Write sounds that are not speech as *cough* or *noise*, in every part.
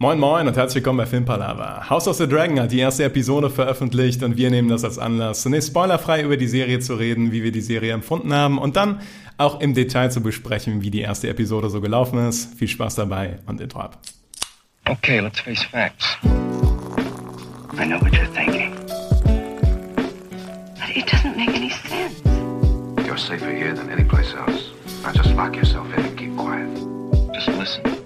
Moin Moin und herzlich willkommen bei Filmpalava. House of the Dragon hat die erste Episode veröffentlicht und wir nehmen das als Anlass, zunächst spoilerfrei über die Serie zu reden, wie wir die Serie empfunden haben und dann auch im Detail zu besprechen, wie die erste Episode so gelaufen ist. Viel Spaß dabei und Intro ab. Okay, let's face facts. I know what you're thinking. But it doesn't make any sense. You're safer here than any place else. Now just lock yourself in and keep quiet. Just listen.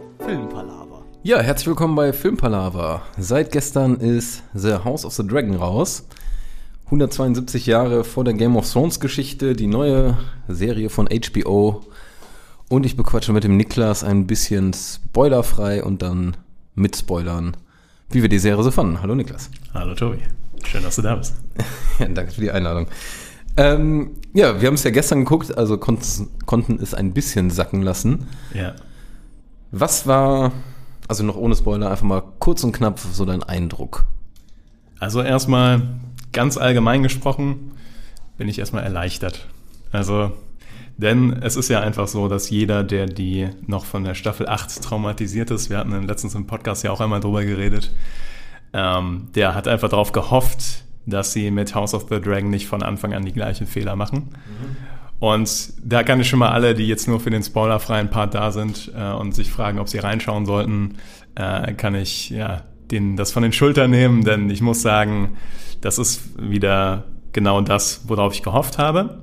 Ja, herzlich willkommen bei Filmpalava. Seit gestern ist The House of the Dragon raus. 172 Jahre vor der Game of Thrones Geschichte, die neue Serie von HBO. Und ich bequatsche mit dem Niklas ein bisschen spoilerfrei und dann mit Spoilern, wie wir die Serie so fanden. Hallo Niklas. Hallo Tobi, schön, dass du da bist. *laughs* Ja, danke für die Einladung. Ähm, ja, wir haben es ja gestern geguckt, also konnten, konnten es ein bisschen sacken lassen. Ja. Was war, also noch ohne Spoiler, einfach mal kurz und knapp so dein Eindruck? Also erstmal ganz allgemein gesprochen bin ich erstmal erleichtert. Also, denn es ist ja einfach so, dass jeder, der die noch von der Staffel 8 traumatisiert ist, wir hatten letztens im Podcast ja auch einmal drüber geredet, ähm, der hat einfach darauf gehofft, dass sie mit House of the Dragon nicht von Anfang an die gleichen Fehler machen. Und da kann ich schon mal alle, die jetzt nur für den spoilerfreien Part da sind äh, und sich fragen, ob sie reinschauen sollten, äh, kann ich ja den, das von den Schultern nehmen, denn ich muss sagen, das ist wieder genau das, worauf ich gehofft habe.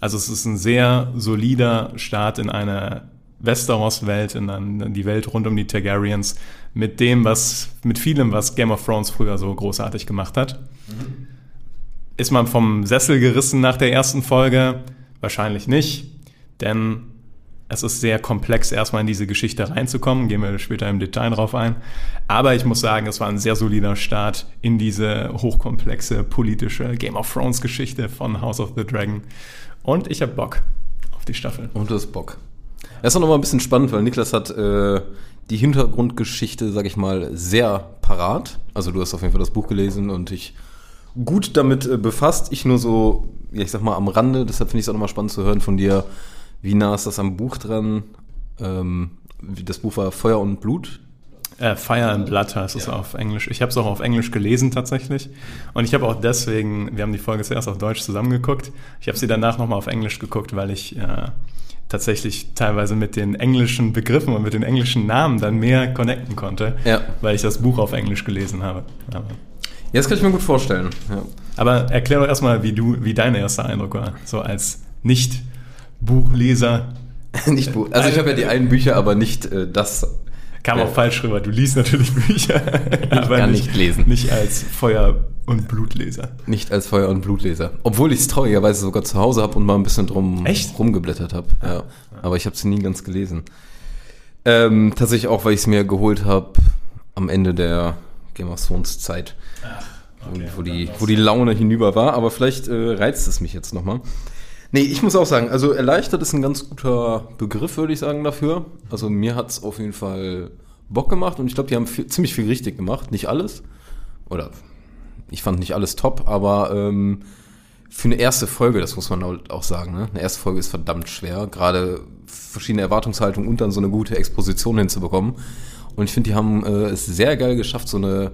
Also es ist ein sehr solider Start in eine Westeros-Welt, in, in die Welt rund um die Targaryens, mit dem, was, mit vielem, was Game of Thrones früher so großartig gemacht hat. Ist man vom Sessel gerissen nach der ersten Folge? Wahrscheinlich nicht, denn es ist sehr komplex, erstmal in diese Geschichte reinzukommen. Gehen wir später im Detail drauf ein. Aber ich muss sagen, es war ein sehr solider Start in diese hochkomplexe politische Game of Thrones Geschichte von House of the Dragon. Und ich habe Bock auf die Staffel. Und du hast Bock. Das ist auch noch mal ein bisschen spannend, weil Niklas hat äh, die Hintergrundgeschichte, sag ich mal, sehr parat. Also du hast auf jeden Fall das Buch gelesen und dich gut damit äh, befasst. Ich nur so, ja, ich sag mal, am Rande. Deshalb finde ich es auch noch mal spannend zu hören von dir, wie nah ist das am Buch dran? Ähm, das Buch war Feuer und Blut. Äh, Fire and Blood heißt es auf Englisch. Ich habe es auch auf Englisch gelesen tatsächlich. Und ich habe auch deswegen, wir haben die Folge zuerst auf Deutsch zusammengeguckt. Ich habe sie danach nochmal auf Englisch geguckt, weil ich äh, tatsächlich teilweise mit den englischen Begriffen und mit den englischen Namen dann mehr connecten konnte, Ja. weil ich das Buch auf Englisch gelesen habe. Aber, Ja, das kann ich mir gut vorstellen. Ja. aber erklär doch erstmal, wie du, wie dein erster Eindruck war, so als Nicht-Buchleser. *laughs* nicht Buch. Also ich habe ja die einen Bücher, aber nicht äh, das. Kam Ja. auch falsch rüber. Du liest natürlich Bücher. *laughs* aber gar nicht lesen. Nicht als Feuer- und Blutleser. Nicht als Feuer- und Blutleser. Obwohl ich es traurigerweise sogar zu Hause habe und mal ein bisschen drum Echt? rumgeblättert habe. Ja. Aber ich habe es nie ganz gelesen. Ähm, tatsächlich auch, weil ich es mir geholt habe am Ende der Game of Thrones Zeit. okay. wo, die, wo die Laune hinüber war. Aber vielleicht äh, reizt es mich jetzt nochmal. Nee, ich muss auch sagen, also erleichtert ist ein ganz guter Begriff, würde ich sagen, dafür. Also mir hat es auf jeden Fall Bock gemacht und ich glaube, die haben viel, ziemlich viel richtig gemacht. Nicht alles. Oder ich fand nicht alles top, aber ähm, für eine erste Folge, das muss man halt auch sagen, ne? Eine erste Folge ist verdammt schwer, gerade verschiedene Erwartungshaltungen und dann so eine gute Exposition hinzubekommen. Und ich finde, die haben äh, es sehr geil geschafft, so eine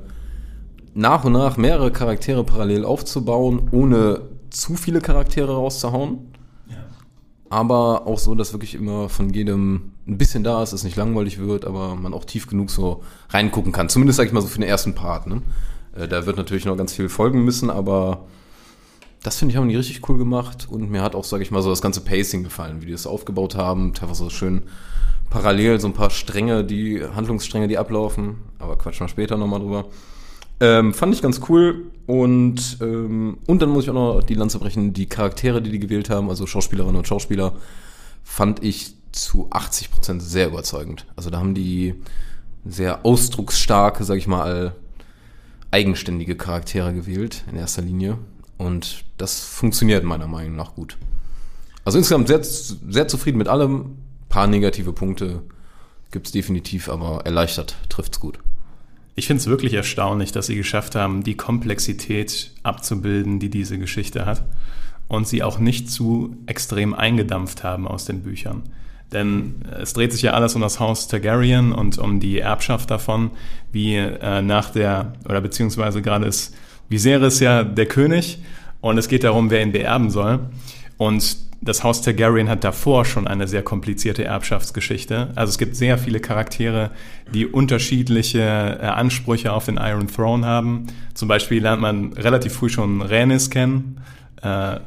nach und nach mehrere Charaktere parallel aufzubauen, ohne zu viele Charaktere rauszuhauen. Aber auch so, dass wirklich immer von jedem ein bisschen da ist, es nicht langweilig wird, aber man auch tief genug so reingucken kann. Zumindest, sag ich mal, so für den ersten Part. Ne? Äh, Da wird natürlich noch ganz viel folgen müssen, aber das finde ich, haben die richtig cool gemacht. Und mir hat auch, sag ich mal, so das ganze Pacing gefallen, wie die das aufgebaut haben. Teilweise so schön parallel, so ein paar Stränge, die Handlungsstränge, die ablaufen. Aber quatschen wir später nochmal drüber. Ähm, fand ich ganz cool und, ähm, und dann muss ich auch noch die Lanze brechen, die Charaktere, die die gewählt haben, also Schauspielerinnen und Schauspieler, fand ich zu 80% sehr überzeugend. Also da haben die sehr ausdrucksstarke, sag ich mal, eigenständige Charaktere gewählt in erster Linie und das funktioniert meiner Meinung nach gut. Also insgesamt sehr, sehr zufrieden mit allem, paar negative Punkte gibt's definitiv, aber erleichtert trifft's gut. Ich finde es wirklich erstaunlich, dass sie geschafft haben, die Komplexität abzubilden, die diese Geschichte hat. Und sie auch nicht zu extrem eingedampft haben aus den Büchern. Denn es dreht sich ja alles um das Haus Targaryen und um die Erbschaft davon, wie äh, nach der, oder beziehungsweise gerade ist Viserys ja der König und es geht darum, wer ihn beerben soll. Und das Haus Targaryen hat davor schon eine sehr komplizierte Erbschaftsgeschichte. Also es gibt sehr viele Charaktere, die unterschiedliche äh, Ansprüche auf den Iron Throne haben. Zum Beispiel lernt man relativ früh schon Rhaenys kennen. Äh,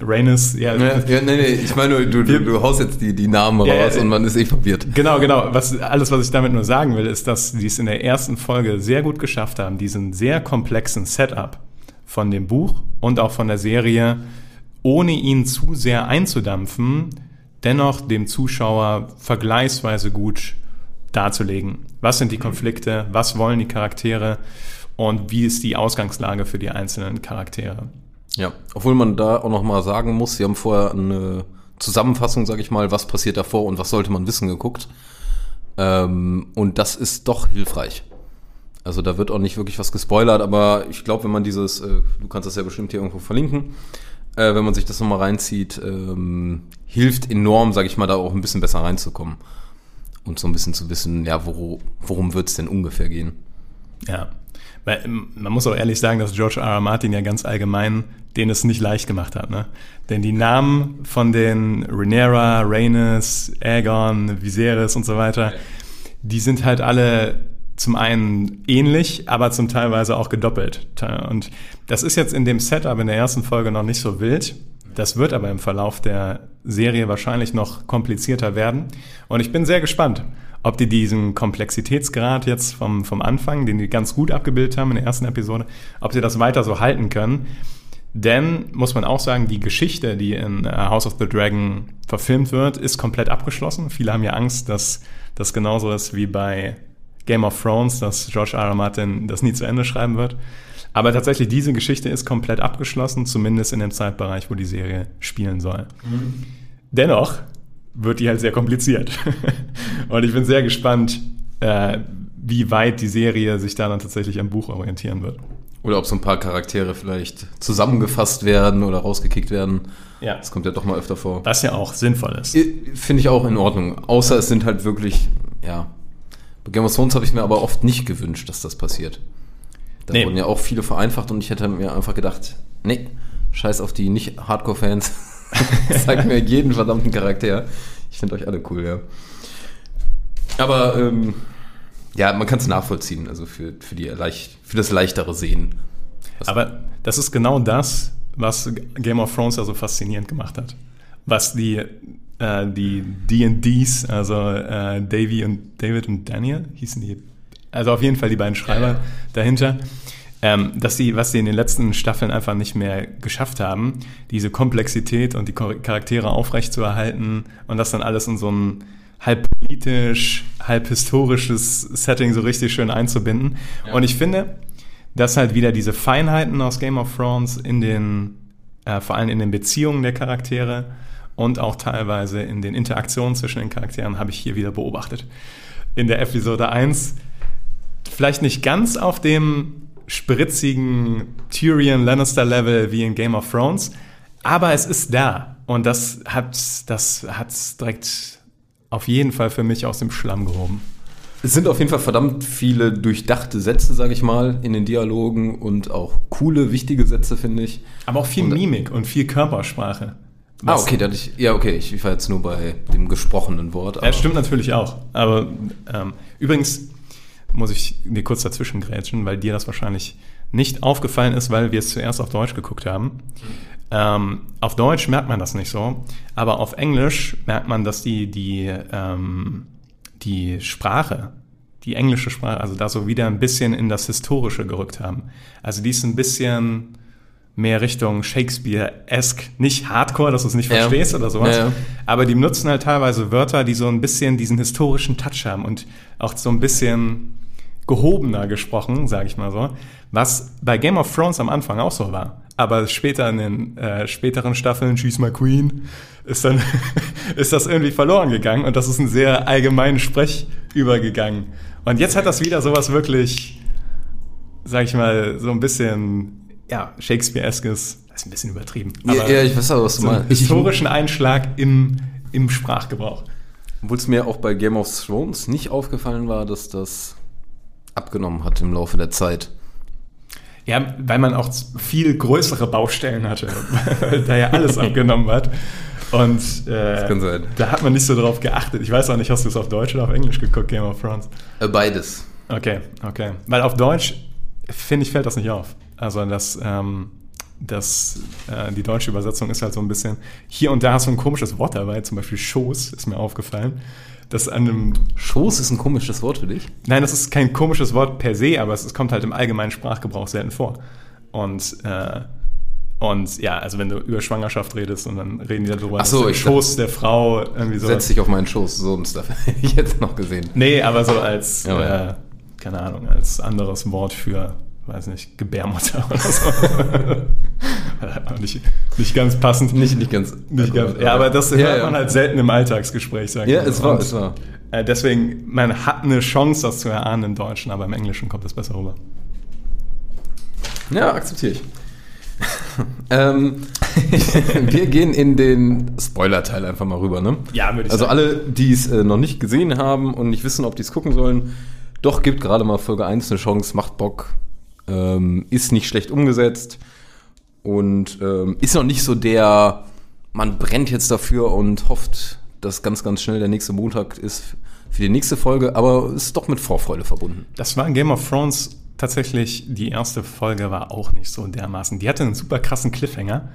Rhaenys, ja. Ja, ja, nee, nee, ich meine, du, du, du haust jetzt die, die Namen Ja, raus ja, und man ist eh verwirrt. Genau, genau. Was, alles, was ich damit nur sagen will, ist, dass die es in der ersten Folge sehr gut geschafft haben, diesen sehr komplexen Setup von dem Buch und auch von der Serie, ohne ihn zu sehr einzudampfen, dennoch dem Zuschauer vergleichsweise gut darzulegen. Was sind die Konflikte? Was wollen die Charaktere? Und wie ist die Ausgangslage für die einzelnen Charaktere? Ja, obwohl man da auch noch mal sagen muss, sie haben vorher eine Zusammenfassung, sage ich mal, was passiert davor und was sollte man wissen geguckt. Ähm, und das ist doch hilfreich. Also da wird auch nicht wirklich was gespoilert, aber ich glaube, wenn man dieses, äh, du kannst das ja bestimmt hier irgendwo verlinken, äh, wenn man sich das nochmal reinzieht, ähm, hilft enorm, sage ich mal, da auch ein bisschen besser reinzukommen. Und so ein bisschen zu wissen, ja, woro, worum wird es denn ungefähr gehen. Ja. Weil, ähm, Man muss auch ehrlich sagen, dass George R. R. Martin ja ganz allgemein den es nicht leicht gemacht hat. Ne? Denn die Namen von den Rhaenyra, Rhaenys, Aegon, Viserys und so weiter, die sind halt alle zum einen ähnlich, aber zum teilweise auch gedoppelt. Und das ist jetzt in dem Setup in der ersten Folge noch nicht so wild. Das wird aber im Verlauf der Serie wahrscheinlich noch komplizierter werden. Und ich bin sehr gespannt, ob die diesen Komplexitätsgrad jetzt vom, vom Anfang, den die ganz gut abgebildet haben in der ersten Episode, ob sie das weiter so halten können. Denn, muss man auch sagen, die Geschichte, die in äh, House of the Dragon verfilmt wird, ist komplett abgeschlossen. Viele haben ja Angst, dass das genauso ist wie bei Game of Thrones, dass George R. R. Martin das nie zu Ende schreiben wird. Aber tatsächlich, diese Geschichte ist komplett abgeschlossen, zumindest in dem Zeitbereich, wo die Serie spielen soll. Dennoch wird die halt sehr kompliziert. *laughs* Und ich bin sehr gespannt, äh, wie weit die Serie sich da dann tatsächlich am Buch orientieren wird. Oder ob so ein paar Charaktere vielleicht zusammengefasst werden oder rausgekickt werden. Ja. Das kommt ja doch mal öfter vor. Was ja auch sinnvoll ist. Finde ich auch in Ordnung. Außer es sind halt wirklich, ja. Bei Game of Thrones habe ich mir aber oft nicht gewünscht, dass das passiert. Da Nee. wurden ja auch viele vereinfacht und ich hätte mir einfach gedacht, nee, scheiß auf die nicht-Hardcore-Fans. *laughs* Zeigt mir jeden verdammten Charakter. Ich finde euch alle cool, ja. Aber ähm, ja, man kann es nachvollziehen, also für, für, die leicht, für das leichtere Sehen. Aber das ist genau das, was Game of Thrones ja so faszinierend gemacht hat. Was die äh, die D&Ds, also äh, Davy und David und Daniel, hießen die, also auf jeden Fall die beiden Schreiber dahinter, ähm, dass sie, was sie in den letzten Staffeln einfach nicht mehr geschafft haben, diese Komplexität und die Char- Charaktere aufrechtzuerhalten und das dann alles in so ein halb politisch, halb historisches Setting so richtig schön einzubinden. Und ich finde, dass halt wieder diese Feinheiten aus Game of Thrones in den, äh, vor allem in den Beziehungen der Charaktere und auch teilweise in den Interaktionen zwischen den Charakteren habe ich hier wieder beobachtet. In der Episode 1 vielleicht nicht ganz auf dem spritzigen Tyrion Lannister Level wie in Game of Thrones, aber es ist da und das hat das hat's direkt auf jeden Fall für mich aus dem Schlamm gehoben. Es sind auf jeden Fall verdammt viele durchdachte Sätze, sage ich mal, in den Dialogen und auch coole, wichtige Sätze, finde ich. Aber auch viel Und- Mimik und viel Körpersprache. Ah, Was- okay, da hatte ich, ja, okay, ich war jetzt nur bei dem gesprochenen Wort. Ja, stimmt natürlich auch. Aber ähm, übrigens muss ich dir kurz dazwischen grätschen, weil dir das wahrscheinlich nicht aufgefallen ist, weil wir es zuerst auf Deutsch geguckt haben. Ähm, auf Deutsch merkt man das nicht so, aber auf Englisch merkt man, dass die, die, ähm, die Sprache, die englische Sprache, also da so wieder ein bisschen in das Historische gerückt haben. Also die ist ein bisschen mehr Richtung Shakespeare-esque, nicht Hardcore, dass du es nicht Ja. verstehst oder sowas, Ja, ja. aber die benutzen halt teilweise Wörter, die so ein bisschen diesen historischen Touch haben und auch so ein bisschen gehobener gesprochen, sage ich mal so, was bei Game of Thrones am Anfang auch so war. Aber später in den äh, späteren Staffeln, She's My Queen, ist dann *laughs* ist das irgendwie verloren gegangen und das ist ein sehr allgemeinen Sprech übergegangen. Und jetzt hat das wieder sowas wirklich, sag ich mal, so ein bisschen, ja, Shakespeare-eskes, das ist ein bisschen übertrieben. ja, ja, ich weiß auch, was du so meinst. Historischen Einschlag im, im Sprachgebrauch. Obwohl es mir auch bei Game of Thrones nicht aufgefallen war, dass das abgenommen hat im Laufe der Zeit. Ja, weil man auch viel größere Baustellen hatte, *laughs* weil da ja alles *laughs* abgenommen hat. Und äh, kann sein. da hat man nicht so drauf geachtet. Ich weiß auch nicht, hast du es auf Deutsch oder auf Englisch geguckt, Game of Thrones? Äh, beides. Okay, okay. Weil auf Deutsch, finde ich, fällt das nicht auf. Also das, ähm, das, äh, die deutsche Übersetzung ist halt so ein bisschen, hier und da hast du ein komisches Wort dabei, zum Beispiel Schoß, ist mir aufgefallen. Das an einem, Schoß ist ein komisches Wort für dich. nein, das ist kein komisches Wort per se, aber es, es kommt halt im allgemeinen Sprachgebrauch selten vor. Und, äh, und ja, also wenn du über Schwangerschaft redest und dann reden die darüber, Ach so, dass der Schoß der Frau irgendwie so. Setz dich auf meinen Schoß, so ein Stuff. Hätte ich jetzt noch gesehen. Nee, aber so als, Ja, äh, ja. keine Ahnung, als anderes Wort für, weiß nicht, Gebärmutter oder so. *laughs* nicht, nicht ganz passend. Nicht, nicht ganz. Nicht ganz, ja, aber das hört ja, ja. man halt selten im Alltagsgespräch, sagen Ja, wir. es war, es war. Äh, deswegen, man hat eine Chance, das zu erahnen im Deutschen, aber im Englischen kommt es besser rüber. Ja, akzeptiere ich. *laughs* ähm, *laughs* wir gehen in den Spoiler-Teil einfach mal rüber, ne? Ja, würde ich Also sagen. alle, die es äh, noch nicht gesehen haben und nicht wissen, ob die es gucken sollen, doch gibt gerade mal Folge 1 eine Chance, macht Bock, ähm, ist nicht schlecht umgesetzt und ähm, ist noch nicht so der, man brennt jetzt dafür und hofft, dass ganz, ganz schnell der nächste Montag ist für die nächste Folge, aber ist doch mit Vorfreude verbunden. Das war in Game of Thrones tatsächlich, die erste Folge war auch nicht so dermaßen. Die hatte einen super krassen Cliffhanger.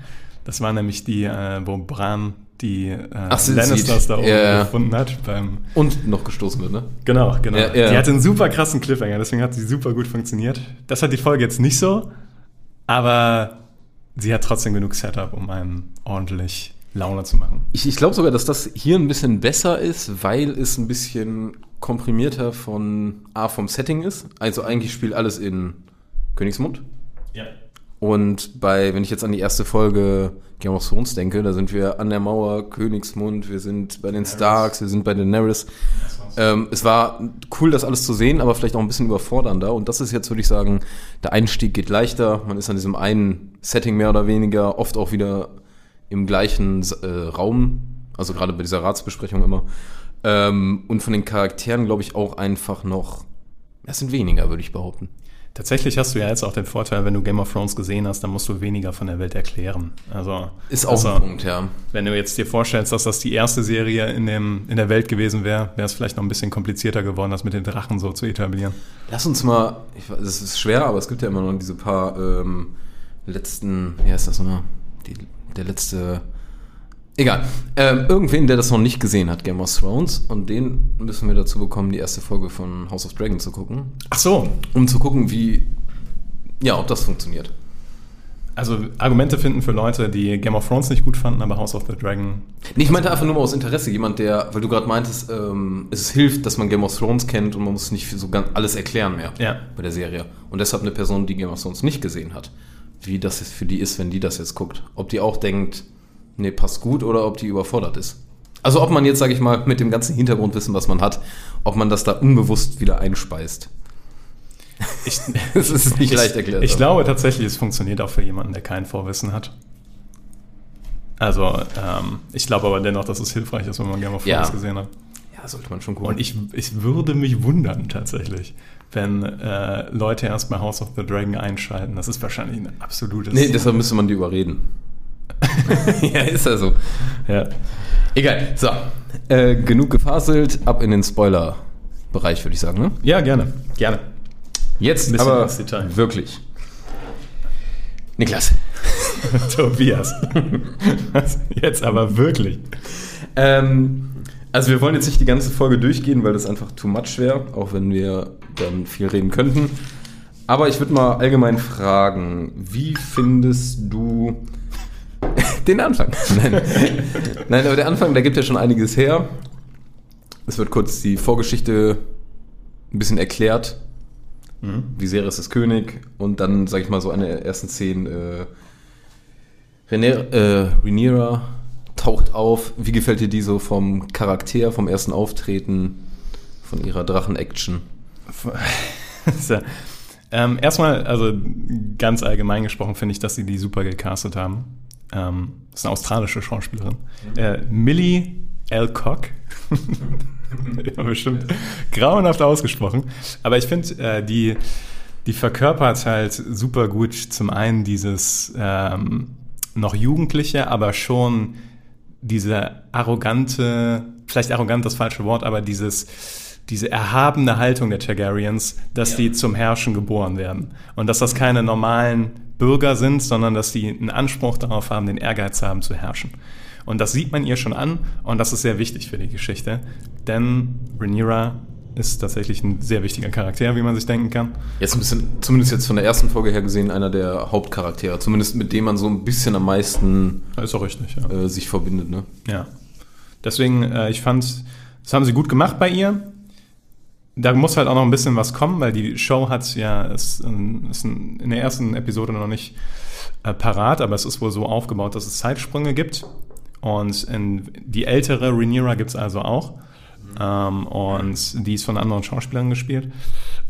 Das war nämlich die, äh, wo Bran die äh, Ach, Lannisters da oben ja. gefunden hat. Beim, Und noch gestoßen wird, ne? genau, genau. Ja, ja. Die hatte einen super krassen Cliffhanger, deswegen hat sie super gut funktioniert. Das hat die Folge jetzt nicht so, aber sie hat trotzdem genug Setup, um einem ordentlich Laune zu machen. Ich, ich glaube sogar, dass das hier ein bisschen besser ist, weil es ein bisschen komprimierter von A vom Setting ist. Also eigentlich spielt alles in Königsmund. Ja. Und bei, wenn ich jetzt an die erste Folge Game of Thrones denke, da sind wir an der Mauer, Königsmund, wir sind bei den Starks, wir sind bei den Daenerys. Ähm, es war cool, das alles zu sehen, aber vielleicht auch ein bisschen überfordernder. Und das ist jetzt, würde ich sagen, der Einstieg geht leichter. Man ist an diesem einen Setting mehr oder weniger, oft auch wieder im gleichen äh, Raum, also gerade bei dieser Ratsbesprechung immer. Ähm, und von den Charakteren, glaube ich, auch einfach noch, es sind weniger, würde ich behaupten. Tatsächlich hast du ja jetzt auch den Vorteil, wenn du Game of Thrones gesehen hast, dann musst du weniger von der Welt erklären. Also Ist auch also, ein Punkt, ja. Wenn du jetzt dir vorstellst, dass das die erste Serie in, dem, in der Welt gewesen wäre, wäre es vielleicht noch ein bisschen komplizierter geworden, das mit den Drachen so zu etablieren. Lass uns mal, es ist schwer, aber es gibt ja immer noch diese paar ähm, letzten, wie heißt das nochmal? Die, der letzte, egal. Ähm, irgendwen, der das noch nicht gesehen hat, Game of Thrones, und den müssen wir dazu bekommen, die erste Folge von House of Dragon zu gucken, Ach so, um zu gucken, wie, ja, ob das funktioniert. also Argumente finden für Leute, die Game of Thrones nicht gut fanden, aber House of the Dragon. Nee, ich meinte einfach nur mal aus Interesse, jemand, der, weil du gerade meintest, ähm, es hilft, dass man Game of Thrones kennt und man muss nicht so ganz alles erklären mehr Ja. bei der Serie. Und deshalb eine Person, die Game of Thrones nicht gesehen hat, wie das jetzt für die ist, wenn die das jetzt guckt. Ob die auch denkt, nee, passt gut oder ob die überfordert ist. Also ob man jetzt, sage ich mal, mit dem ganzen Hintergrundwissen, was man hat, ob man das da unbewusst wieder einspeist. *laughs* Ich, *laughs* Das ist nicht ich, leicht erklärt. Ich aber- glaube tatsächlich, es funktioniert auch für jemanden, der kein Vorwissen hat. Also, ähm, ich glaube aber dennoch, dass es hilfreich ist, wenn man Game of Ja. Thrones gesehen hat. Ja, sollte man schon gucken. Und ich, ich würde mich wundern tatsächlich, wenn äh, Leute erst bei House of the Dragon einschalten. Das ist wahrscheinlich ein absolutes. nee, deshalb müsste man die überreden. *laughs* ja, ist ja so. ja. Egal. So. Äh, genug gefaselt, ab in den Spoiler-Bereich, würde ich sagen, ne? ja, gerne. Gerne. Jetzt aber wirklich. Niklas. *laughs* Tobias. *laughs* Jetzt aber wirklich. Ähm, also wir wollen jetzt nicht die ganze Folge durchgehen, weil das einfach too much wäre, auch wenn wir dann viel reden könnten. Aber ich würde mal allgemein fragen, wie findest du den Anfang? *laughs* Nein. Nein, aber der Anfang, der gibt ja schon einiges her. Es wird kurz die Vorgeschichte ein bisschen erklärt. Viserys ist König und dann, sag ich mal, so eine der ersten Szenen, äh, Rhaenyra, äh, Rhaenyra taucht auf. Wie gefällt dir die so vom Charakter, vom ersten Auftreten, von ihrer Drachen-Action? *laughs* so. ähm, erstmal, also ganz allgemein gesprochen, finde ich, dass sie die super gecastet haben. Ähm, das ist eine australische Schauspielerin. Äh, Millie Alcock. *laughs* ja, bestimmt grauenhaft ausgesprochen. Aber ich finde, äh, die, die verkörpert halt super gut zum einen dieses ähm, noch Jugendliche, aber schon diese arrogante, vielleicht arrogant das falsche Wort, aber dieses, diese erhabene Haltung der Targaryens, dass Ja. die zum Herrschen geboren werden. Und dass das keine normalen Bürger sind, sondern dass die einen Anspruch darauf haben, den Ehrgeiz haben zu herrschen. Und das sieht man ihr schon an und das ist sehr wichtig für die Geschichte, denn Rhaenyra ist tatsächlich ein sehr wichtiger Charakter, wie man sich denken kann. Jetzt ein bisschen, zumindest jetzt von der ersten Folge her gesehen, einer der Hauptcharaktere. Zumindest mit dem man so ein bisschen am meisten Ist auch richtig, ja. äh, sich verbindet, ne? Ja. Deswegen, äh, ich fand, das haben sie gut gemacht bei ihr. Da muss halt auch noch ein bisschen was kommen, weil die Show hat ja, ist, ist in der ersten Episode noch nicht äh, parat, aber es ist wohl so aufgebaut, dass es Zeitsprünge gibt. Und in, die ältere Rhaenyra gibt es also auch. Ähm, und die ist von anderen Schauspielern gespielt.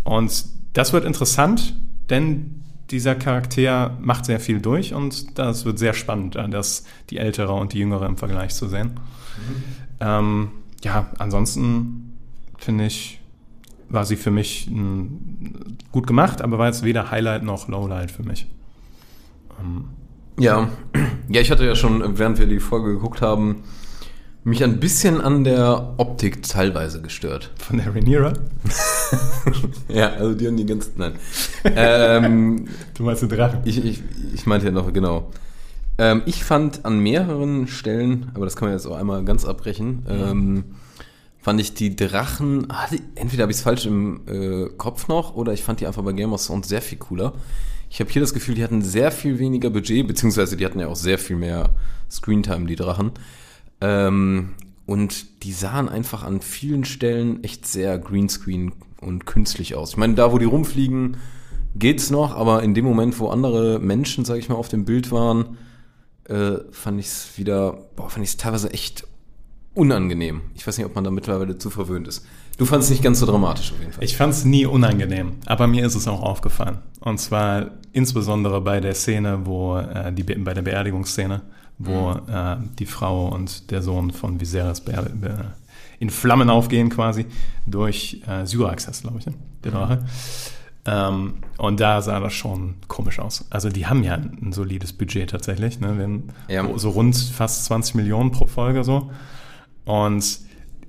Und das wird interessant, denn dieser Charakter macht sehr viel durch und das wird sehr spannend, äh, das die ältere und die jüngere im Vergleich zu sehen. Ähm, ja, ansonsten finde ich, war sie für mich mh, gut gemacht, aber war jetzt weder Highlight noch Lowlight für mich. Ähm, Ja. Ja, ich hatte ja schon, während wir die Folge geguckt haben, mich ein bisschen an der Optik teilweise gestört. von der Rhaenyra, *laughs* Ja, also die haben die ganzen. Nein. ähm, du meinst den Drachen. ich, ich, ich meinte ja noch, genau. Ähm, ich fand an mehreren Stellen, aber das kann man jetzt auch einmal ganz abbrechen, ähm, fand ich die Drachen, ah, entweder habe ich es falsch im äh, Kopf noch oder ich fand die einfach bei Game of Thrones sehr viel cooler. Ich habe hier das Gefühl, die hatten sehr viel weniger Budget, beziehungsweise die hatten ja auch sehr viel mehr Screentime, die Drachen. Ähm, und die sahen einfach an vielen Stellen echt sehr Greenscreen und künstlich aus. Ich meine, da wo die rumfliegen, geht's noch, aber in dem Moment, wo andere Menschen, sag ich mal, auf dem Bild waren, äh, fand ich es wieder, boah, fand ich es teilweise echt unangenehm. Ich weiß nicht, ob man da mittlerweile zu verwöhnt ist. Du fandest es nicht ganz so dramatisch auf jeden Fall. Ich fand es nie unangenehm, aber mir ist es auch aufgefallen. Und zwar insbesondere bei der Szene, wo äh, die Be bei der Beerdigungsszene, wo äh, die Frau und der Sohn von Viserys beer- be in Flammen aufgehen quasi durch äh, Syrax, heißt glaube ich, ne? der Drache. Ähm, und da sah das schon komisch aus. Also die haben ja ein solides Budget tatsächlich, ne? Ja. so rund fast 20 Millionen pro Folge so. Und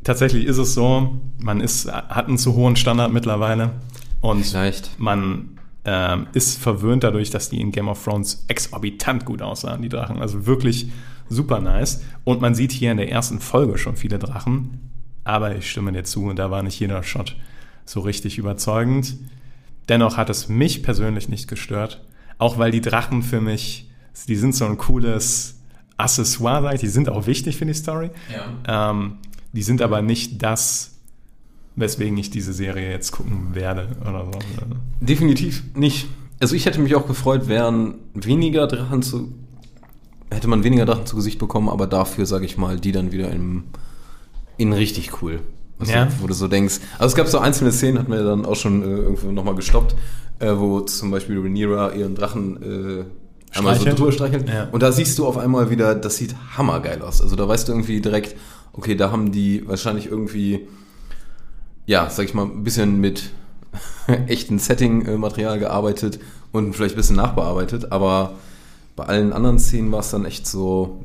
tatsächlich ist es so, man ist, hat einen zu hohen Standard mittlerweile und Vielleicht. man ähm, ist verwöhnt dadurch, dass die in Game of Thrones exorbitant gut aussahen, die Drachen. Also wirklich super nice. Und man sieht hier in der ersten Folge schon viele Drachen. Aber ich stimme dir zu, da war nicht jeder Shot so richtig überzeugend. Dennoch hat es mich persönlich nicht gestört. Auch weil die Drachen für mich, die sind so ein cooles Accessoire, sag ich. Die sind auch wichtig für die Story. Ähm, die sind aber nicht das, weswegen ich diese Serie jetzt gucken werde oder so. Definitiv nicht. Also ich hätte mich auch gefreut, wären weniger Drachen zu. Hätte man weniger Drachen zu Gesicht bekommen, aber dafür, sage ich mal, die dann wieder in, in richtig cool. Also, Ja. Wo du so denkst. Also es gab so einzelne Szenen, hatten wir dann auch schon äh, irgendwo nochmal gestoppt, äh, wo zum Beispiel Rhaenyra ihren Drachen äh, einmal so Streichelt. drüber streichelt. Ja. Und da siehst du auf einmal wieder, das sieht hammergeil aus. Also da weißt du irgendwie direkt, okay, da haben die wahrscheinlich irgendwie, ja, sag ich mal, ein bisschen mit *laughs* echten Setting-Material gearbeitet und vielleicht ein bisschen nachbearbeitet, aber bei allen anderen Szenen war es dann echt so,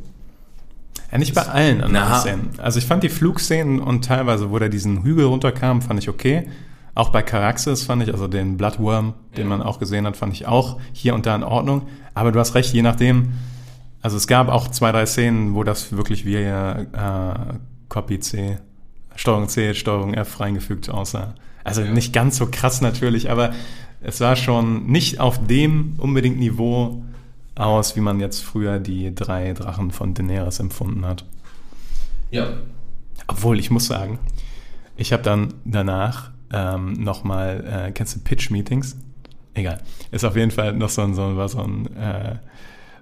Ja, nicht bei allen anderen Na. Szenen. Also ich fand die Flugszenen und teilweise, wo der diesen Hügel runterkam, fand ich okay. Auch bei Caraxes fand ich, also den Bloodworm, den man auch gesehen hat, fand ich auch hier und da in Ordnung. Aber du hast recht, je nachdem, also es gab auch zwei, drei Szenen, wo das wirklich wie äh, Copy C, Steuerung C, Steuerung F reingefügt aussah. Also nicht ganz so krass natürlich, aber es war schon nicht auf dem unbedingt Niveau aus, wie man jetzt früher die drei Drachen von Daenerys empfunden hat. ja, Obwohl, ich muss sagen, ich habe dann danach ähm, nochmal, äh, kennst du Pitch-Meetings? Egal. Ist auf jeden Fall noch so ein, so, war so ein äh,